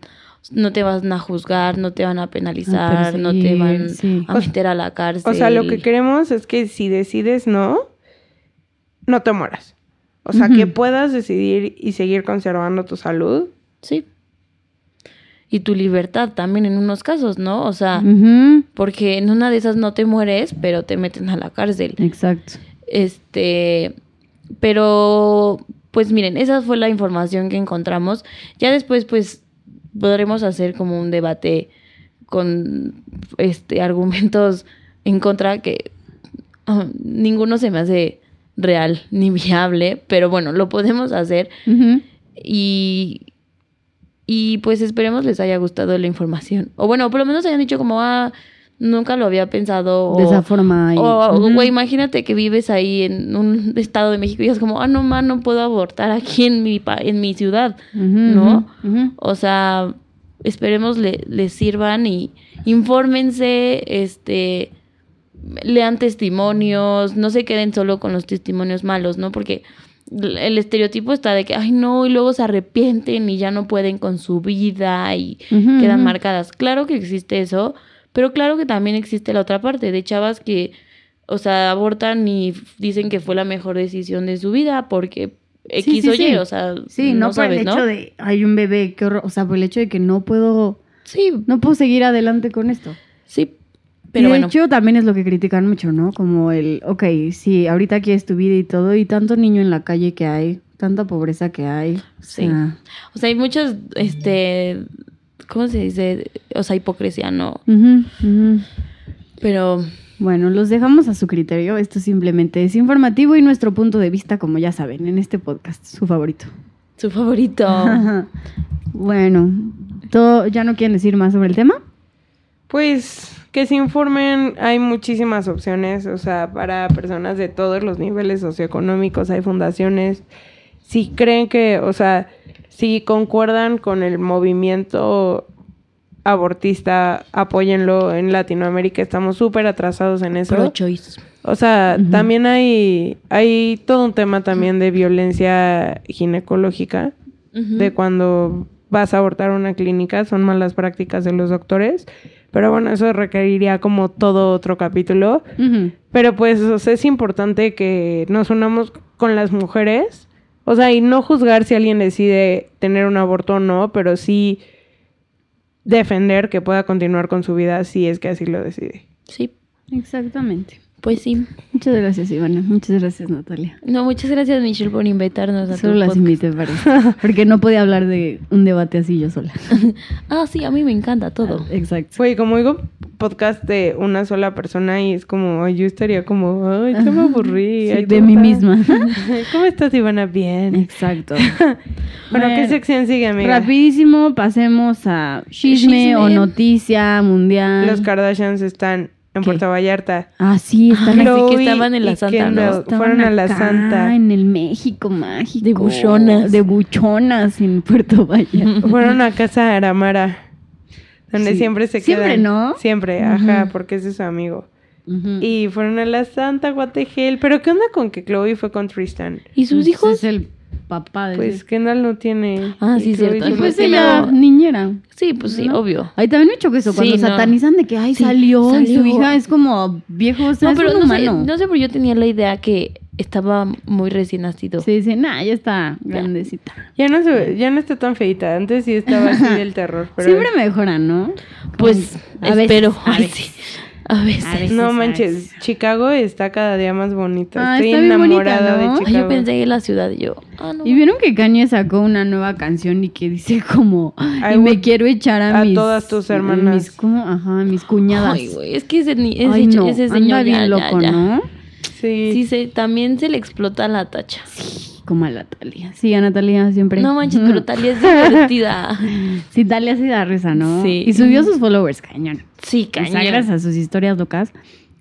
[SPEAKER 4] no te van a juzgar, no te van a penalizar, no te van
[SPEAKER 2] sí.
[SPEAKER 4] a meter a la cárcel.
[SPEAKER 3] O sea, lo que queremos es que si decides no, no te mueras. O sea, que puedas decidir y seguir conservando tu salud.
[SPEAKER 4] Sí. Y tu libertad también en unos casos, ¿no? O sea, porque en una de esas no te mueres, pero te meten a la cárcel.
[SPEAKER 2] Exacto.
[SPEAKER 4] Este, pero pues miren, esa fue la información que encontramos. Ya después pues podremos hacer como un debate con este argumentos en contra que ah, ninguno se me hace real ni viable, pero bueno, lo podemos hacer y y pues esperemos les haya gustado la información. O bueno, por lo menos hayan dicho como, ah, nunca lo había pensado.
[SPEAKER 2] De
[SPEAKER 4] o-
[SPEAKER 2] esa forma. y-
[SPEAKER 4] o, imagínate que vives ahí en un estado de México y es como, ah, no, man, no puedo abortar aquí en mi, pa- en mi ciudad, ¿no? O sea, esperemos le, les sirvan y infórmense, este, lean testimonios, no se queden solo con los testimonios malos, ¿no? Porque el estereotipo está de que, ay, no, y luego se arrepienten y ya no pueden con su vida y quedan marcadas. Claro que existe eso, pero claro que también existe la otra parte de chavas que, o sea, abortan y dicen que fue la mejor decisión de su vida porque X
[SPEAKER 2] sí,
[SPEAKER 4] o Y,
[SPEAKER 2] sí.
[SPEAKER 4] o sea,
[SPEAKER 2] Sí, no, por
[SPEAKER 4] sabes,
[SPEAKER 2] el hecho
[SPEAKER 4] ¿no?
[SPEAKER 2] de hay un bebé, qué horror. O sea, por el hecho de que no puedo,
[SPEAKER 4] Sí,
[SPEAKER 2] no puedo seguir adelante con esto.
[SPEAKER 4] sí,
[SPEAKER 2] Pero
[SPEAKER 4] pero
[SPEAKER 2] de
[SPEAKER 4] bueno.
[SPEAKER 2] hecho también es lo que critican mucho, ¿no? Como el, ok, sí, ahorita aquí es tu vida y todo, y tanto niño en la calle que hay, tanta pobreza que hay. O
[SPEAKER 4] Sí. O sea, hay muchos, este, ¿cómo se dice? O sea, hipocresía, ¿no? Pero
[SPEAKER 2] Bueno, los dejamos a su criterio. Esto simplemente es informativo y nuestro punto de vista, como ya saben, en este podcast, su favorito.
[SPEAKER 4] su favorito. <laughs>
[SPEAKER 2] bueno, ¿todo, ¿ya no quieren decir más sobre el tema?
[SPEAKER 3] Pues que se informen, hay muchísimas opciones, o sea, para personas de todos los niveles socioeconómicos, hay fundaciones. Si creen que, o sea, si concuerdan con el movimiento abortista, apóyenlo. En Latinoamérica estamos súper atrasados en eso. O sea, también hay, hay todo un tema también de violencia ginecológica, de cuando vas a abortar a una clínica, son malas prácticas de los doctores. Pero bueno, eso requeriría como todo otro capítulo. Pero pues, o sea, es importante que nos unamos con las mujeres. O sea, y no juzgar si alguien decide tener un aborto o no, pero sí defender que pueda continuar con su vida si es que así lo decide.
[SPEAKER 4] Sí,
[SPEAKER 2] Exactamente.
[SPEAKER 4] Pues sí.
[SPEAKER 2] Muchas gracias, Ivana. Muchas gracias, Natalia.
[SPEAKER 4] No, muchas gracias, Michelle, por invitarnos a
[SPEAKER 2] Solo
[SPEAKER 4] tu
[SPEAKER 2] las
[SPEAKER 4] podcast.
[SPEAKER 2] invité para <laughs> eso. Porque no podía hablar de un debate así yo sola. <laughs>
[SPEAKER 4] Ah, sí, a mí me encanta todo.
[SPEAKER 2] Exacto.
[SPEAKER 3] Güey, como digo podcast de una sola persona y es como, ay, yo estaría como, ay, ya me aburrí.
[SPEAKER 2] Sí,
[SPEAKER 3] ay,
[SPEAKER 2] de
[SPEAKER 3] ¿cómo
[SPEAKER 2] mí misma. <laughs>
[SPEAKER 3] ¿Cómo estás, Ivana? Bien.
[SPEAKER 2] Exacto.
[SPEAKER 3] Bueno, ¿qué sección sigue, amiga?
[SPEAKER 2] Rapidísimo, pasemos a chisme,
[SPEAKER 4] Chisme.
[SPEAKER 2] o noticia mundial.
[SPEAKER 3] Los Kardashians están en
[SPEAKER 2] ¿Qué?
[SPEAKER 3] Puerto Vallarta.
[SPEAKER 2] Ah, sí, están
[SPEAKER 4] Ay, sí,
[SPEAKER 3] Khloe
[SPEAKER 4] que estaban en la Santa,
[SPEAKER 3] Fueron a la
[SPEAKER 2] acá,
[SPEAKER 3] Santa.
[SPEAKER 2] En el México mágico.
[SPEAKER 4] De buchonas.
[SPEAKER 2] De buchonas en Puerto Vallarta. <laughs>
[SPEAKER 3] Fueron a casa Aramara. Donde
[SPEAKER 2] Sí.
[SPEAKER 3] siempre se
[SPEAKER 2] Siempre,
[SPEAKER 3] quedan.
[SPEAKER 2] ¿no?
[SPEAKER 3] Siempre, ajá, porque es de su amigo. Y fueron a la Santa, hell. Pero ¿qué onda con que Chloe fue con Tristan?
[SPEAKER 4] ¿Y sus hijos?
[SPEAKER 2] Es el papá de
[SPEAKER 3] Pues
[SPEAKER 2] ese.
[SPEAKER 3] Kendall no tiene.
[SPEAKER 4] Ah, sí, cierto.
[SPEAKER 3] sí
[SPEAKER 2] Y pues ella, niñera.
[SPEAKER 4] Sí, pues sí,
[SPEAKER 2] ¿no?
[SPEAKER 4] obvio.
[SPEAKER 2] Ahí también me choca eso, cuando
[SPEAKER 4] Sí, no.
[SPEAKER 2] satanizan de que, ay,
[SPEAKER 4] Sí,
[SPEAKER 2] salió, y su hija es como viejo, o sea,
[SPEAKER 4] No,
[SPEAKER 2] es
[SPEAKER 4] pero
[SPEAKER 2] un
[SPEAKER 4] no sé,
[SPEAKER 2] humano.
[SPEAKER 4] no sé, pero yo tenía la idea que estaba muy recién nacido.
[SPEAKER 2] Se dice, nah, ya está grandecita.
[SPEAKER 3] Ya no, se, ya no está tan feita. Antes sí estaba así <laughs> del terror. Pero
[SPEAKER 2] Siempre mejoran, ¿no?
[SPEAKER 4] Pues
[SPEAKER 2] A veces,
[SPEAKER 4] espero.
[SPEAKER 2] a
[SPEAKER 4] Ay,
[SPEAKER 2] veces.
[SPEAKER 4] sí. A veces.
[SPEAKER 2] A veces.
[SPEAKER 3] No manches, Chicago está cada día más bonita.
[SPEAKER 2] Ah,
[SPEAKER 3] Estoy
[SPEAKER 2] está bien bonita,
[SPEAKER 3] enamorada
[SPEAKER 2] ¿no?
[SPEAKER 3] de
[SPEAKER 2] Ay,
[SPEAKER 3] Chicago.
[SPEAKER 4] Ay, yo pensé que la ciudad y yo. Ah, no.
[SPEAKER 2] Y vieron que Kanye sacó una nueva canción y que dice como,
[SPEAKER 3] I
[SPEAKER 2] y me quiero echar a,
[SPEAKER 3] a
[SPEAKER 2] mis...
[SPEAKER 3] todas tus hermanas.
[SPEAKER 2] Mis, ¿cómo? Ajá, mis cuñadas.
[SPEAKER 4] Ay, güey, es que ese, ese,
[SPEAKER 2] Ay, no,
[SPEAKER 4] ese señor
[SPEAKER 2] anda
[SPEAKER 4] ya,
[SPEAKER 2] bien
[SPEAKER 4] ya,
[SPEAKER 2] loco,
[SPEAKER 4] ya.
[SPEAKER 2] ¿no?
[SPEAKER 3] Sí.
[SPEAKER 4] Sí, se, también se le explota la tacha.
[SPEAKER 2] Como a Natalia. Sí, a Natalia siempre.
[SPEAKER 4] No manches, pero <laughs> Talia es divertida.
[SPEAKER 2] Sí, Talia sí da risa, ¿no?
[SPEAKER 4] Sí.
[SPEAKER 2] Y subió sus followers, cañón.
[SPEAKER 4] Sí,
[SPEAKER 2] O sea,
[SPEAKER 4] cañón.
[SPEAKER 2] gracias a sus historias locas.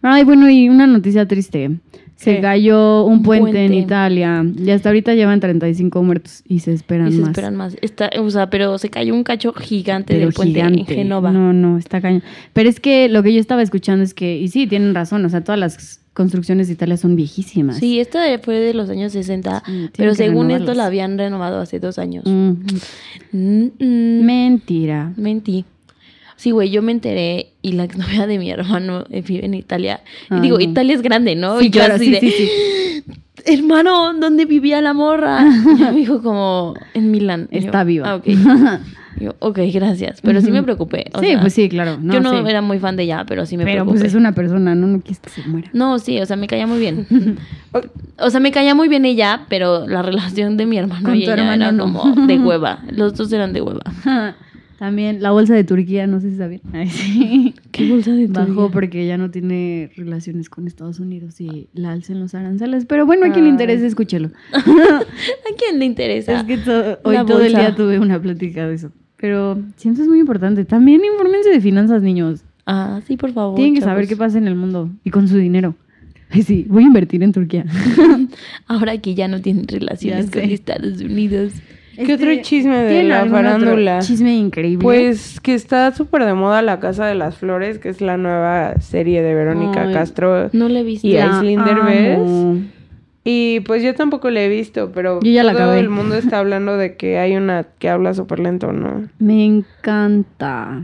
[SPEAKER 2] Ay, bueno, y una noticia triste. Se cayó un puente, en. Italia. Y hasta ahorita llevan 35 muertos y se esperan
[SPEAKER 4] Y se
[SPEAKER 2] más.
[SPEAKER 4] esperan más. Está, o sea, pero se cayó un cacho gigante
[SPEAKER 2] Pero
[SPEAKER 4] del puente en. Genova.
[SPEAKER 2] No, no, está cañón. Pero es que lo que yo estaba escuchando es que, y sí, tienen razón, o sea, todas las construcciones de Italia son viejísimas.
[SPEAKER 4] Sí, esta fue de los años 60,
[SPEAKER 2] tienen
[SPEAKER 4] pero según esto la habían renovado hace dos años.
[SPEAKER 2] Mm,
[SPEAKER 4] Mm, mm,
[SPEAKER 2] mentira.
[SPEAKER 4] Mentí. Sí, güey, yo me enteré y la <laughs> exnovia de mi hermano eh, vive en Italia. Y
[SPEAKER 2] Ay,
[SPEAKER 4] digo,
[SPEAKER 2] no.
[SPEAKER 4] Italia es grande, ¿no?
[SPEAKER 2] Sí,
[SPEAKER 4] y
[SPEAKER 2] claro, sí,
[SPEAKER 4] de,
[SPEAKER 2] sí, sí. <gasps>
[SPEAKER 4] hermano, ¿dónde vivía la morra? Y me dijo como, en Milán. Yo,
[SPEAKER 2] Está viva.
[SPEAKER 4] "Ah, ok. <laughs> Yo, ok, gracias. Pero sí me preocupé. o
[SPEAKER 2] sí,
[SPEAKER 4] sea,
[SPEAKER 2] pues sí, claro. No,
[SPEAKER 4] yo no
[SPEAKER 2] sí.
[SPEAKER 4] era muy fan de ella, pero sí me
[SPEAKER 2] Pero
[SPEAKER 4] preocupé.
[SPEAKER 2] pues es una persona, no, no quieres que se muera.
[SPEAKER 4] No, sí, o sea, me caía muy bien. <laughs> O sea, me caía muy bien ella, pero la relación de mi hermano
[SPEAKER 2] Con
[SPEAKER 4] y ella
[SPEAKER 2] hermano
[SPEAKER 4] era
[SPEAKER 2] no.
[SPEAKER 4] como de hueva. Los dos eran de hueva.
[SPEAKER 2] También la bolsa de Turquía, no sé si sabían. <laughs> Ay, sí.
[SPEAKER 4] ¿Qué bolsa de
[SPEAKER 2] Bajó porque ya no tiene relaciones con Estados Unidos y la alcen los aranceles. Pero bueno, a quien le interese, escúchelo. <laughs>
[SPEAKER 4] ¿A quién le interesa?
[SPEAKER 2] Es que to- hoy
[SPEAKER 4] La
[SPEAKER 2] todo el día tuve una plática de eso. Pero siempre es muy importante. También infórmense de finanzas, niños.
[SPEAKER 4] Ah, sí, por favor.
[SPEAKER 2] Tienen que
[SPEAKER 4] chavos.
[SPEAKER 2] saber qué pasa en el mundo y con su dinero. Ay, sí, voy a invertir en Turquía. <laughs>
[SPEAKER 4] Ahora que ya no tienen relaciones
[SPEAKER 2] Ya
[SPEAKER 4] con
[SPEAKER 2] sé.
[SPEAKER 4] Estados Unidos.
[SPEAKER 3] ¿Qué otro chisme de
[SPEAKER 2] ¿tienen
[SPEAKER 3] la
[SPEAKER 2] algún otro
[SPEAKER 3] farándula?
[SPEAKER 2] Chisme increíble.
[SPEAKER 3] Pues que está súper de moda La Casa de las Flores, que es la nueva serie de Verónica
[SPEAKER 2] Ay.
[SPEAKER 3] Castro.
[SPEAKER 4] No le he visto.
[SPEAKER 3] Y
[SPEAKER 2] amo.
[SPEAKER 3] Y pues yo tampoco la he visto, pero
[SPEAKER 2] Yo ya la
[SPEAKER 3] todo
[SPEAKER 2] acabé.
[SPEAKER 3] el mundo está hablando de que hay una que habla súper lento, ¿no?
[SPEAKER 2] Me encanta.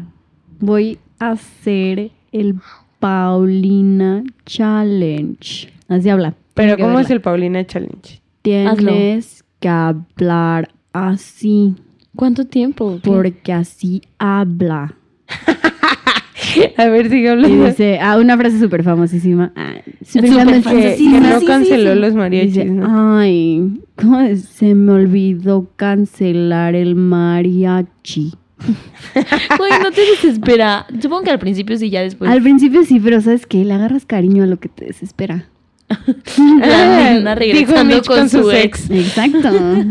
[SPEAKER 2] Voy a hacer el Paulina Challenge. Así habla.
[SPEAKER 3] Pero ¿cómo es el Paulina Challenge?
[SPEAKER 2] Tienes que hablar así.
[SPEAKER 4] ¿Cuánto tiempo?
[SPEAKER 2] Porque así habla. <laughs>
[SPEAKER 3] A ver, sigue
[SPEAKER 2] Y
[SPEAKER 3] hablando.
[SPEAKER 2] dice, ah, una frase súper famosísima. Ah, súper
[SPEAKER 4] Súper
[SPEAKER 2] famosísima.
[SPEAKER 3] que, que no
[SPEAKER 4] sí,
[SPEAKER 3] canceló
[SPEAKER 4] sí.
[SPEAKER 3] los mariachis,
[SPEAKER 2] Dice,
[SPEAKER 3] ¿no?
[SPEAKER 2] ay, ¿cómo es? se me olvidó cancelar el mariachi. <laughs>
[SPEAKER 4] Güey, no te desespera. Supongo que al principio sí, ya después.
[SPEAKER 2] Al principio sí, pero ¿sabes qué? Le agarras cariño a lo que te desespera. <laughs> <laughs>
[SPEAKER 3] Dijo
[SPEAKER 4] regresando
[SPEAKER 3] Mitch
[SPEAKER 4] con, su ex.
[SPEAKER 2] Exacto.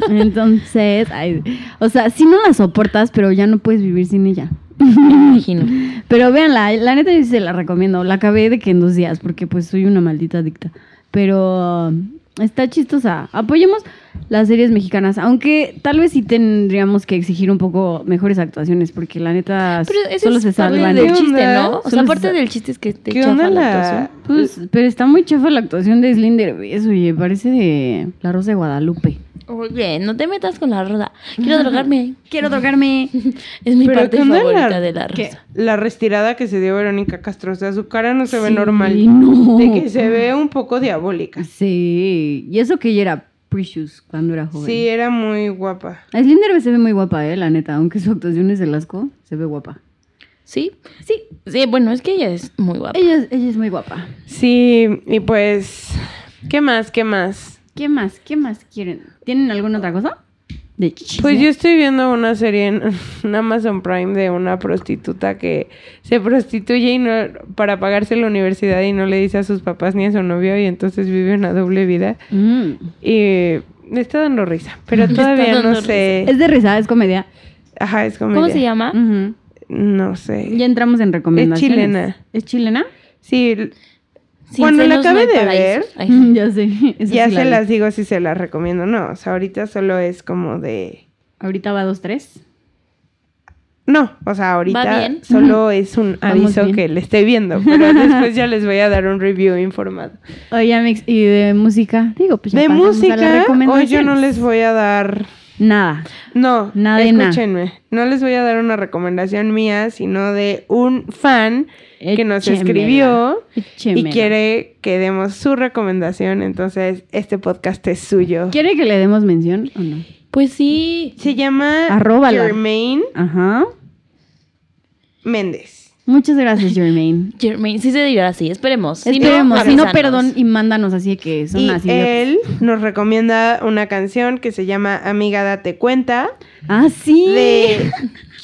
[SPEAKER 2] Entonces, ay, o sea, sí no la soportas, pero ya no puedes vivir sin ella.
[SPEAKER 4] Me <laughs> imagino.
[SPEAKER 2] Pero véanla, la neta yo sí se la recomiendo. La acabé de que en dos días, porque pues soy una maldita adicta. Pero está chistosa. Apoyemos las series mexicanas, aunque tal vez sí tendríamos que exigir un poco mejores actuaciones, porque la neta
[SPEAKER 4] Pero eso
[SPEAKER 2] solo
[SPEAKER 4] es
[SPEAKER 2] se salvan.
[SPEAKER 4] del
[SPEAKER 3] ¿Qué
[SPEAKER 4] chiste,
[SPEAKER 3] onda?
[SPEAKER 4] ¿no? O sea,
[SPEAKER 2] se
[SPEAKER 4] aparte del chiste es que te
[SPEAKER 3] ¿Qué
[SPEAKER 4] chafa
[SPEAKER 3] onda
[SPEAKER 4] la
[SPEAKER 3] la...?
[SPEAKER 4] actuación.
[SPEAKER 2] Pues, pero está muy chafa la actuación de Slim Derbez, oye, parece de La Rosa de Guadalupe.
[SPEAKER 4] Oye, no te metas con la roda. Quiero drogarme. <laughs>
[SPEAKER 2] Quiero tocarme.
[SPEAKER 4] Es mi
[SPEAKER 3] Pero
[SPEAKER 4] parte
[SPEAKER 3] ¿qué onda
[SPEAKER 4] favorita
[SPEAKER 3] la-
[SPEAKER 4] de la
[SPEAKER 2] ¿Qué?
[SPEAKER 4] rosa.
[SPEAKER 3] La retirada que se dio Verónica Castro, o sea, su cara no se ve
[SPEAKER 2] Sí,
[SPEAKER 3] normal.
[SPEAKER 2] no.
[SPEAKER 3] De que se ve un poco diabólica.
[SPEAKER 2] Sí, y eso que ella era Precious cuando era joven.
[SPEAKER 3] Sí, era muy guapa.
[SPEAKER 2] A Slim Derbez se ve muy guapa, eh, la neta, aunque su actuación es el asco, se ve guapa.
[SPEAKER 4] ¿Sí? Sí. Sí, bueno, es que ella es muy guapa.
[SPEAKER 2] Ella, es- ella es muy guapa.
[SPEAKER 3] Sí, y pues, ¿qué más? ¿Qué más?
[SPEAKER 2] ¿Qué más? ¿Qué más quieren? ¿Tienen alguna otra cosa? De?
[SPEAKER 3] Pues yo estoy viendo una serie en, <laughs> en Amazon Prime de una prostituta que se prostituye y no, para pagarse la universidad y no le dice a sus papás ni a su novio y entonces vive una doble vida.
[SPEAKER 2] Mm.
[SPEAKER 3] Y me está dando risa, pero <laughs> todavía no sé.
[SPEAKER 2] Es de risa, es comedia.
[SPEAKER 3] Ajá, es comedia.
[SPEAKER 4] ¿Cómo se llama?
[SPEAKER 3] No sé.
[SPEAKER 2] Ya entramos en recomendaciones.
[SPEAKER 3] chilena.
[SPEAKER 2] ¿Es chilena?
[SPEAKER 3] Sí,
[SPEAKER 4] Sin
[SPEAKER 3] Cuando la
[SPEAKER 4] no hay
[SPEAKER 3] de
[SPEAKER 4] paraíso.
[SPEAKER 3] ver,
[SPEAKER 4] Ay, <laughs>
[SPEAKER 2] ya sé. esa
[SPEAKER 3] ya
[SPEAKER 2] sí la
[SPEAKER 3] se
[SPEAKER 2] vi.
[SPEAKER 3] las digo si se las recomiendo. No, o sea, ahorita solo es como de...
[SPEAKER 2] Ahorita va 2-3.
[SPEAKER 3] No, o sea, ahorita
[SPEAKER 4] bien?
[SPEAKER 3] solo es un aviso que le estoy viendo, pero <laughs> después ya les voy a dar un review informado.
[SPEAKER 2] Oye, Amix, ¿y de música? Digo, pues ya
[SPEAKER 3] de música, hoy yo no les voy a dar...
[SPEAKER 2] Nada.
[SPEAKER 3] No,
[SPEAKER 2] Nada
[SPEAKER 3] escúchenme. No les voy a dar una recomendación mía, sino de un fan que nos escribió y quiere que demos su recomendación. Entonces, este podcast es suyo.
[SPEAKER 2] ¿Quiere que le demos mención o no?
[SPEAKER 4] Pues sí.
[SPEAKER 3] Se llama
[SPEAKER 2] Arróbala.
[SPEAKER 3] Germain
[SPEAKER 2] Ajá.
[SPEAKER 3] Méndez.
[SPEAKER 2] Muchas gracias, Jermaine. <laughs>
[SPEAKER 4] Jermaine, sí se dirá así. Esperemos. Si no,
[SPEAKER 2] Esperemos. Si no, perdón y mándanos así de que son
[SPEAKER 3] Y
[SPEAKER 2] así.
[SPEAKER 3] él nos recomienda una canción que se llama Amiga Date Cuenta
[SPEAKER 2] Ah, sí.
[SPEAKER 3] de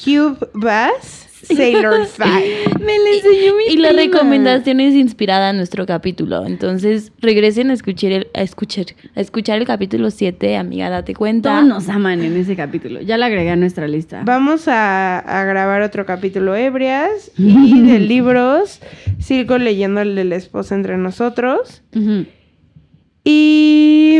[SPEAKER 3] Cube Bass, Sailor <laughs> Five.
[SPEAKER 2] Me la enseñó mi
[SPEAKER 4] Y la recomendación es inspirada en nuestro capítulo. Entonces, regresen a escuchar el, a escuchar, a escuchar el capítulo 7, amiga, date cuenta.
[SPEAKER 2] Todos nos aman en ese capítulo. Ya la agregué a nuestra lista.
[SPEAKER 3] Vamos a, a grabar otro capítulo ebrias <laughs> y de libros. Sigo leyendo el de la esposa entre nosotros.
[SPEAKER 2] Ujú.
[SPEAKER 3] Y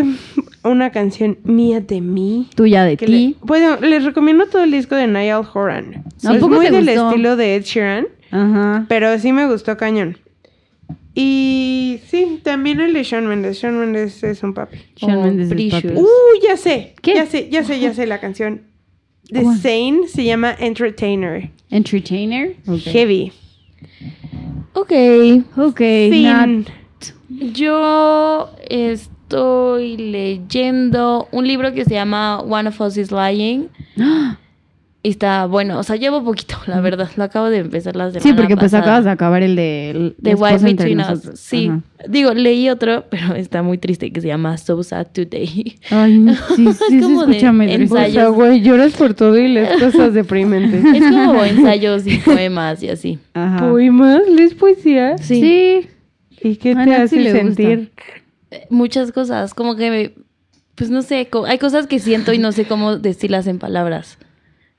[SPEAKER 3] una canción mía de mí.
[SPEAKER 2] Tuya de
[SPEAKER 3] que
[SPEAKER 2] ti.
[SPEAKER 3] le- bueno, les recomiendo todo el disco de Niall Horan.
[SPEAKER 2] ¿A
[SPEAKER 3] es muy del
[SPEAKER 2] gustó?
[SPEAKER 3] estilo de Ed Sheeran,
[SPEAKER 2] Ajá.
[SPEAKER 3] pero sí me gustó cañón. Y sí, también el de Shawn Mendes. Shawn Mendes es un papi.
[SPEAKER 2] Shawn
[SPEAKER 4] Oh,
[SPEAKER 2] Mendes es papi.
[SPEAKER 3] Uh, ya sé.
[SPEAKER 2] ¿Qué?
[SPEAKER 3] Ya sé, ya sé, ya sé la canción. The
[SPEAKER 2] ¿Cuál?
[SPEAKER 3] Sane se llama Entertainer.
[SPEAKER 2] Entertainer. Ok.
[SPEAKER 3] Heavy.
[SPEAKER 4] Ok.
[SPEAKER 2] Ok.
[SPEAKER 3] Fin.
[SPEAKER 4] Yo estoy leyendo un libro que se llama One of Us is Lying.
[SPEAKER 2] ¡Ah! <gasps>
[SPEAKER 4] Y está bueno, o sea, llevo poquito, la verdad. Lo acabo de empezar la semana
[SPEAKER 2] Sí, porque pues
[SPEAKER 4] pasada.
[SPEAKER 2] acabas de acabar el de
[SPEAKER 4] Wife
[SPEAKER 2] esposa entre
[SPEAKER 4] Between Us.
[SPEAKER 2] nosotros.
[SPEAKER 4] Sí.
[SPEAKER 2] Ajá.
[SPEAKER 4] Digo, leí otro, <laughs> pero está muy triste que se llama So Sad Today.
[SPEAKER 2] Ay, <laughs> sí, sí, sí,
[SPEAKER 4] de
[SPEAKER 2] medio triste.
[SPEAKER 3] O sea,
[SPEAKER 4] ensayos.
[SPEAKER 3] güey, lloras por todo y lees cosas <laughs> deprimentes.
[SPEAKER 4] es como ensayos y poemas y así.
[SPEAKER 2] Ajá.
[SPEAKER 3] ¿Poemas? ¿Lees poesía?
[SPEAKER 4] Sí.
[SPEAKER 2] Sí.
[SPEAKER 3] ¿Y qué te
[SPEAKER 2] Nancy
[SPEAKER 3] hace sentir?
[SPEAKER 4] Eh, Muchas cosas, como que, me- pues no sé, hay cosas que siento y no sé cómo decirlas en palabras.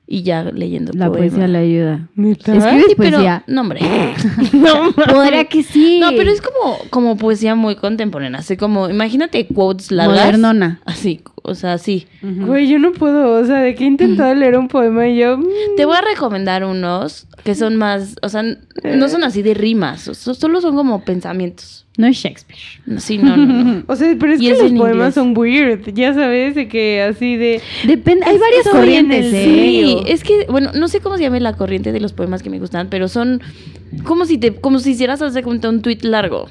[SPEAKER 4] Y ya leyendo
[SPEAKER 2] La
[SPEAKER 4] poema.
[SPEAKER 2] poesía le ayuda. ¿Escribes
[SPEAKER 4] Sí, pero,
[SPEAKER 2] poesía?
[SPEAKER 4] no, hombre. <laughs> <laughs>
[SPEAKER 3] No,
[SPEAKER 2] Podría que sí.
[SPEAKER 4] No, pero es como, como poesía muy contemporánea. Así como, imagínate quotes largas.
[SPEAKER 2] Modernona.
[SPEAKER 4] Así, o sea, sí.
[SPEAKER 2] Ujú.
[SPEAKER 3] Güey, yo no puedo. O sea, de que he intentado leer un poema y yo... mm,
[SPEAKER 4] Te voy a recomendar unos que son más, o sea, no son así de rimas, solo son como pensamientos.
[SPEAKER 2] No es Shakespeare.
[SPEAKER 4] Sí, no, no, no. <laughs>
[SPEAKER 3] O sea, pero es
[SPEAKER 4] Y
[SPEAKER 3] que
[SPEAKER 4] es
[SPEAKER 3] los poemas
[SPEAKER 4] inglés.
[SPEAKER 3] son weird. Ya sabes, de que así de...
[SPEAKER 2] Depende, hay varias corrientes, ¿eh?
[SPEAKER 4] Sí, es que, bueno, no sé cómo se llama la corriente de los poemas que me gustan, pero son como si te, como si hicieras hacer cuenta un tweet largo.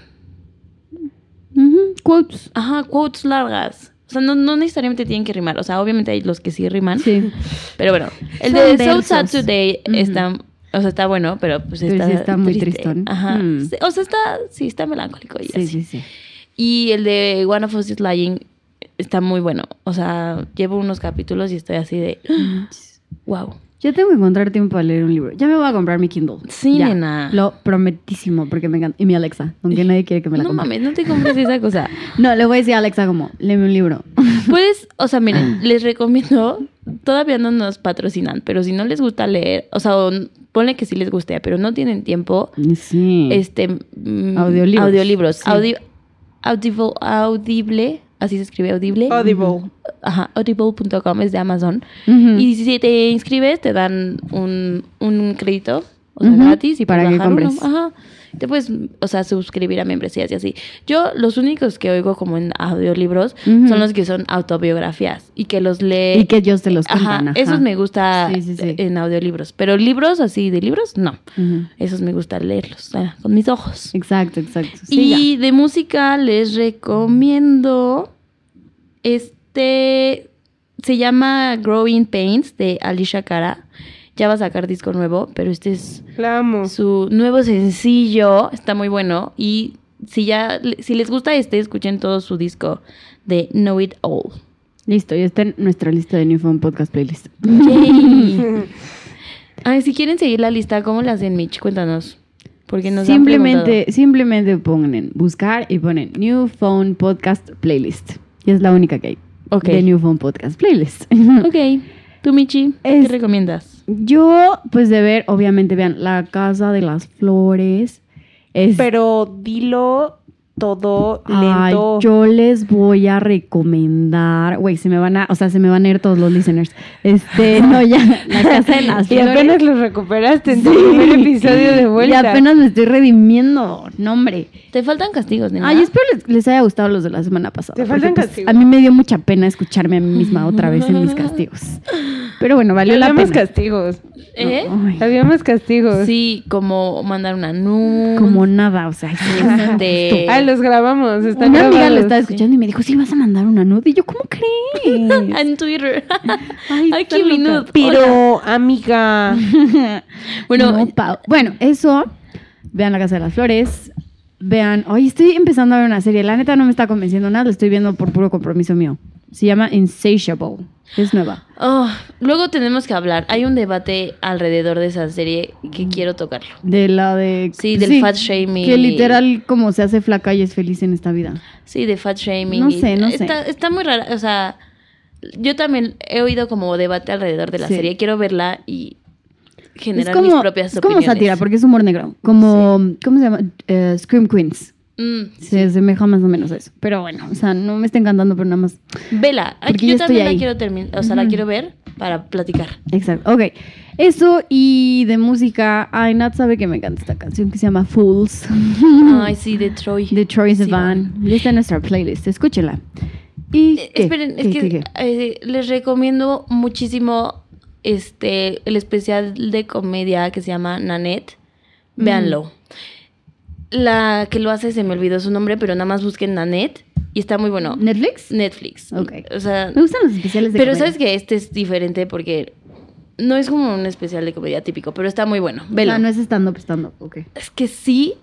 [SPEAKER 2] Quotes.
[SPEAKER 4] Ajá, quotes largas. O sea, no, no necesariamente tienen que rimar. O sea, obviamente hay los que sí riman.
[SPEAKER 2] Sí.
[SPEAKER 4] Pero bueno, el
[SPEAKER 2] Son
[SPEAKER 4] de So Sad. Today está, o sea, está bueno, pero pues
[SPEAKER 2] Pero
[SPEAKER 4] está,
[SPEAKER 2] sí está muy
[SPEAKER 4] triste.
[SPEAKER 2] tristón.
[SPEAKER 4] Ajá.
[SPEAKER 2] Mm.
[SPEAKER 4] O sea, está, sí, está melancólico y
[SPEAKER 2] Sí,
[SPEAKER 4] así.
[SPEAKER 2] sí, sí.
[SPEAKER 4] Y el de One of Us is Lying está muy bueno. O sea, llevo unos capítulos y estoy así de, <gasps> wow.
[SPEAKER 2] Yo tengo que encontrar tiempo para leer un libro. Ya me voy a comprar mi Kindle.
[SPEAKER 4] Sí,
[SPEAKER 2] Ya.
[SPEAKER 4] nena.
[SPEAKER 2] Lo prometísimo, porque me encanta. Y mi Alexa, aunque nadie quiere que me la
[SPEAKER 4] No
[SPEAKER 2] compre.
[SPEAKER 4] mames, no te compres esa cosa. <laughs>
[SPEAKER 2] No, le voy a decir a Alexa como, léeme un libro. <laughs>
[SPEAKER 4] Puedes, o sea, miren, les recomiendo, todavía no nos patrocinan, pero si no les gusta leer, o sea, ponle que sí les guste, pero no tienen tiempo,
[SPEAKER 2] Sí.
[SPEAKER 4] este... mm,
[SPEAKER 2] Audiolibros.
[SPEAKER 4] Audiolibros.
[SPEAKER 2] Sí.
[SPEAKER 4] Audi- audible, audible, así se escribe audible.
[SPEAKER 3] Audible.
[SPEAKER 4] Ajá, audible.com es de Amazon. Y si te inscribes, te dan un, un crédito, o sea, gratis, y
[SPEAKER 2] para
[SPEAKER 4] puedes
[SPEAKER 2] que
[SPEAKER 4] bajar uno.
[SPEAKER 2] compres.
[SPEAKER 4] Ajá. Te puedes, o sea, suscribir a membresías y así. Yo, los únicos que oigo como en audiolibros son los que son autobiografías y que los lee.
[SPEAKER 2] Y que ellos te los cuentan. ajá.
[SPEAKER 4] esos me gusta
[SPEAKER 2] Sí, sí, sí.
[SPEAKER 4] en audiolibros. Pero libros así de libros, no. Esos me gusta leerlos ah, con mis ojos.
[SPEAKER 2] Exacto, exacto. Ya.
[SPEAKER 4] y de música les recomiendo este se llama Growing Pains de Alicia Cara. Ya va a sacar disco nuevo, pero este es
[SPEAKER 3] La amo.
[SPEAKER 4] su nuevo sencillo, está muy bueno y si ya si les gusta este, escuchen todo su disco de Know It All.
[SPEAKER 2] Listo, ya está en nuestra lista de New Phone Podcast Playlist.
[SPEAKER 4] Yay. Ay, si quieren seguir la lista, ¿cómo la hacen, Mitch? Cuéntanos. Porque nos han
[SPEAKER 2] simplemente, simplemente ponen buscar y ponen New Phone Podcast Playlist. Y es la única que hay.
[SPEAKER 4] Ok.
[SPEAKER 2] De New Phone Podcast Playlist. <laughs>
[SPEAKER 4] Ok. Tú, Michi,
[SPEAKER 2] Es-
[SPEAKER 4] ¿qué recomiendas?
[SPEAKER 2] Yo, pues de ver, obviamente, vean La Casa de las Flores. Es,
[SPEAKER 3] Pero dilo todo
[SPEAKER 2] Ay,
[SPEAKER 3] lento.
[SPEAKER 2] yo les voy a recomendar, güey, se me van a, o sea, se me van a ir todos los listeners. Este, <laughs> no, ya, La Casa de las
[SPEAKER 3] y
[SPEAKER 2] Flores.
[SPEAKER 3] apenas lo recuperaste en tu
[SPEAKER 2] Sí.
[SPEAKER 3] primer episodio de vuelta.
[SPEAKER 2] Y apenas me estoy redimiendo, no, hombre.
[SPEAKER 4] Te faltan castigos, nena.
[SPEAKER 2] Ay, espero les, les haya gustado los de la semana pasada.
[SPEAKER 3] Te
[SPEAKER 2] porque,
[SPEAKER 3] faltan
[SPEAKER 2] pues,
[SPEAKER 3] castigos.
[SPEAKER 2] A mí me dio mucha pena escucharme a mí misma otra vez en mis <laughs> castigos. Pero bueno, valió la
[SPEAKER 3] Había más
[SPEAKER 2] pena.
[SPEAKER 3] castigos.
[SPEAKER 4] ¿Eh?
[SPEAKER 2] Ay,
[SPEAKER 3] Había más castigos.
[SPEAKER 4] Sí, como mandar una nude.
[SPEAKER 2] como nada, o sea,
[SPEAKER 4] Este-
[SPEAKER 3] Ah, los grabamos. Están
[SPEAKER 2] una amiga lo estaba escuchando y me dijo, sí, vas a mandar una nude. Y yo, ¿cómo crees? <laughs>
[SPEAKER 4] en Twitter. <laughs>
[SPEAKER 2] Ay,
[SPEAKER 4] qué mi nude. Hola.
[SPEAKER 3] Pero, amiga. <laughs>
[SPEAKER 4] Bueno,
[SPEAKER 2] No, Pau. bueno, eso. Vean La Casa de las Flores. Vean. Hoy estoy empezando a ver una serie. La neta no me está convenciendo nada. La estoy viendo por puro compromiso mío. Se llama Insatiable. Es nueva.
[SPEAKER 4] oh, luego tenemos que hablar. Hay un debate alrededor de esa serie que quiero tocarlo.
[SPEAKER 2] De la de.
[SPEAKER 4] Sí, del fat shaming
[SPEAKER 2] Que literal, como se hace flaca y es feliz en esta vida.
[SPEAKER 4] Sí, de fat shaming.
[SPEAKER 2] No sé, no sé.
[SPEAKER 4] está, muy rara. O sea, yo también he oído como debate alrededor de la
[SPEAKER 2] Sí.
[SPEAKER 4] serie. Quiero verla y generar
[SPEAKER 2] como,
[SPEAKER 4] mis propias
[SPEAKER 2] es como
[SPEAKER 4] opiniones.
[SPEAKER 2] sátira, porque es humor negro. Como. ¿Cómo se llama? Eh, Scream Queens.
[SPEAKER 4] Mm,
[SPEAKER 2] Se asemeja más o menos a eso. Pero bueno, o sea, no me está encantando, pero nada más.
[SPEAKER 4] vela.
[SPEAKER 2] Porque
[SPEAKER 4] yo también la quiero terminar. O sea, la quiero ver para platicar.
[SPEAKER 2] Exacto. Ok. Eso y de música. Ay, Nat sabe que me encanta esta canción que se llama Fools.
[SPEAKER 4] Ay, sí, de <laughs> Troy.
[SPEAKER 2] de Troy
[SPEAKER 4] Sí,
[SPEAKER 2] Sivan. Ya está en nuestra playlist. Escúchela. Y.
[SPEAKER 4] Eh,
[SPEAKER 2] ¿qué?
[SPEAKER 4] Esperen, es
[SPEAKER 2] ¿Qué,
[SPEAKER 4] que
[SPEAKER 2] qué, qué?
[SPEAKER 4] eh, les recomiendo muchísimo este el especial de comedia que se llama Nanette.
[SPEAKER 2] Mm.
[SPEAKER 4] La que lo hace se me olvidó su nombre, pero nada más busquen Nanette y está muy bueno.
[SPEAKER 2] ¿Netflix?
[SPEAKER 4] Netflix.
[SPEAKER 2] Ok.
[SPEAKER 4] O sea,
[SPEAKER 2] Me gustan los especiales de
[SPEAKER 4] pero
[SPEAKER 2] comedia.
[SPEAKER 4] sabes que este es diferente porque no es como un especial de comedia típico, pero está muy bueno. Velo.
[SPEAKER 2] sea, no es stand-up, stand-up. Ok.
[SPEAKER 4] Es que sí,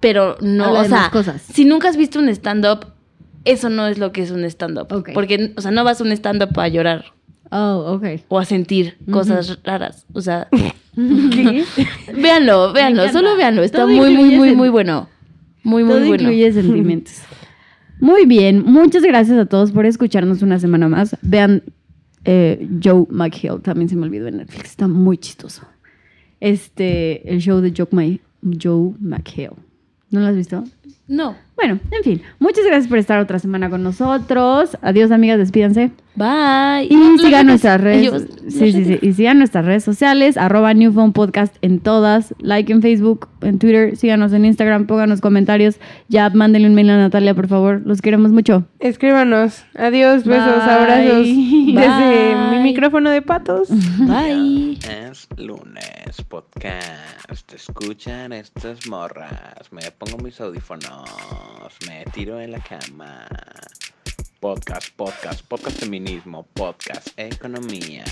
[SPEAKER 4] pero no,
[SPEAKER 2] Habla
[SPEAKER 4] o
[SPEAKER 2] de
[SPEAKER 4] sea,
[SPEAKER 2] cosas.
[SPEAKER 4] si nunca has visto un stand-up, eso no es lo que es un stand-up.
[SPEAKER 2] Ok.
[SPEAKER 4] Porque, o sea, no vas a un stand-up a llorar
[SPEAKER 2] Oh, ok.
[SPEAKER 4] o a sentir cosas raras. O sea, <laughs>
[SPEAKER 2] ¿Qué? <laughs>
[SPEAKER 4] véanlo, véanlo, solo véanlo. Está
[SPEAKER 2] Todo
[SPEAKER 4] muy, muy, muy, muy bueno. Muy, muy
[SPEAKER 2] Todo
[SPEAKER 4] bueno.
[SPEAKER 2] incluye sentimientos. <laughs> Muy bien, muchas gracias a todos por escucharnos una semana más. Vean eh, Joe McHale, también se me olvidó en Netflix, está muy chistoso. Este, el show de Joe, My- Joe McHale. ¿No lo has visto?
[SPEAKER 4] No.
[SPEAKER 2] Bueno, en fin, muchas gracias por estar otra semana con nosotros. Adiós, amigas, despídanse.
[SPEAKER 4] Bye.
[SPEAKER 2] Y
[SPEAKER 4] No,
[SPEAKER 2] sigan nuestras redes.
[SPEAKER 4] ellos-
[SPEAKER 2] sí, sí, sí. Y sigan nuestras redes sociales, arroba New Phone Podcast en todas, like en Facebook, en Twitter, síganos en Instagram, pónganos comentarios. Ya mándenle un mail a Natalia, por favor. Los queremos mucho.
[SPEAKER 3] Escríbanos. Adiós, besos,
[SPEAKER 2] Bye.
[SPEAKER 3] abrazos. <laughs> Desde
[SPEAKER 4] Bye.
[SPEAKER 3] mi micrófono de patos. <laughs>
[SPEAKER 4] Bye.
[SPEAKER 1] Es lunes, podcast. Escuchan estas morras. Me pongo mis audífonos. Me tiro en la cama. Podcast, podcast, podcast feminismo, podcast economía.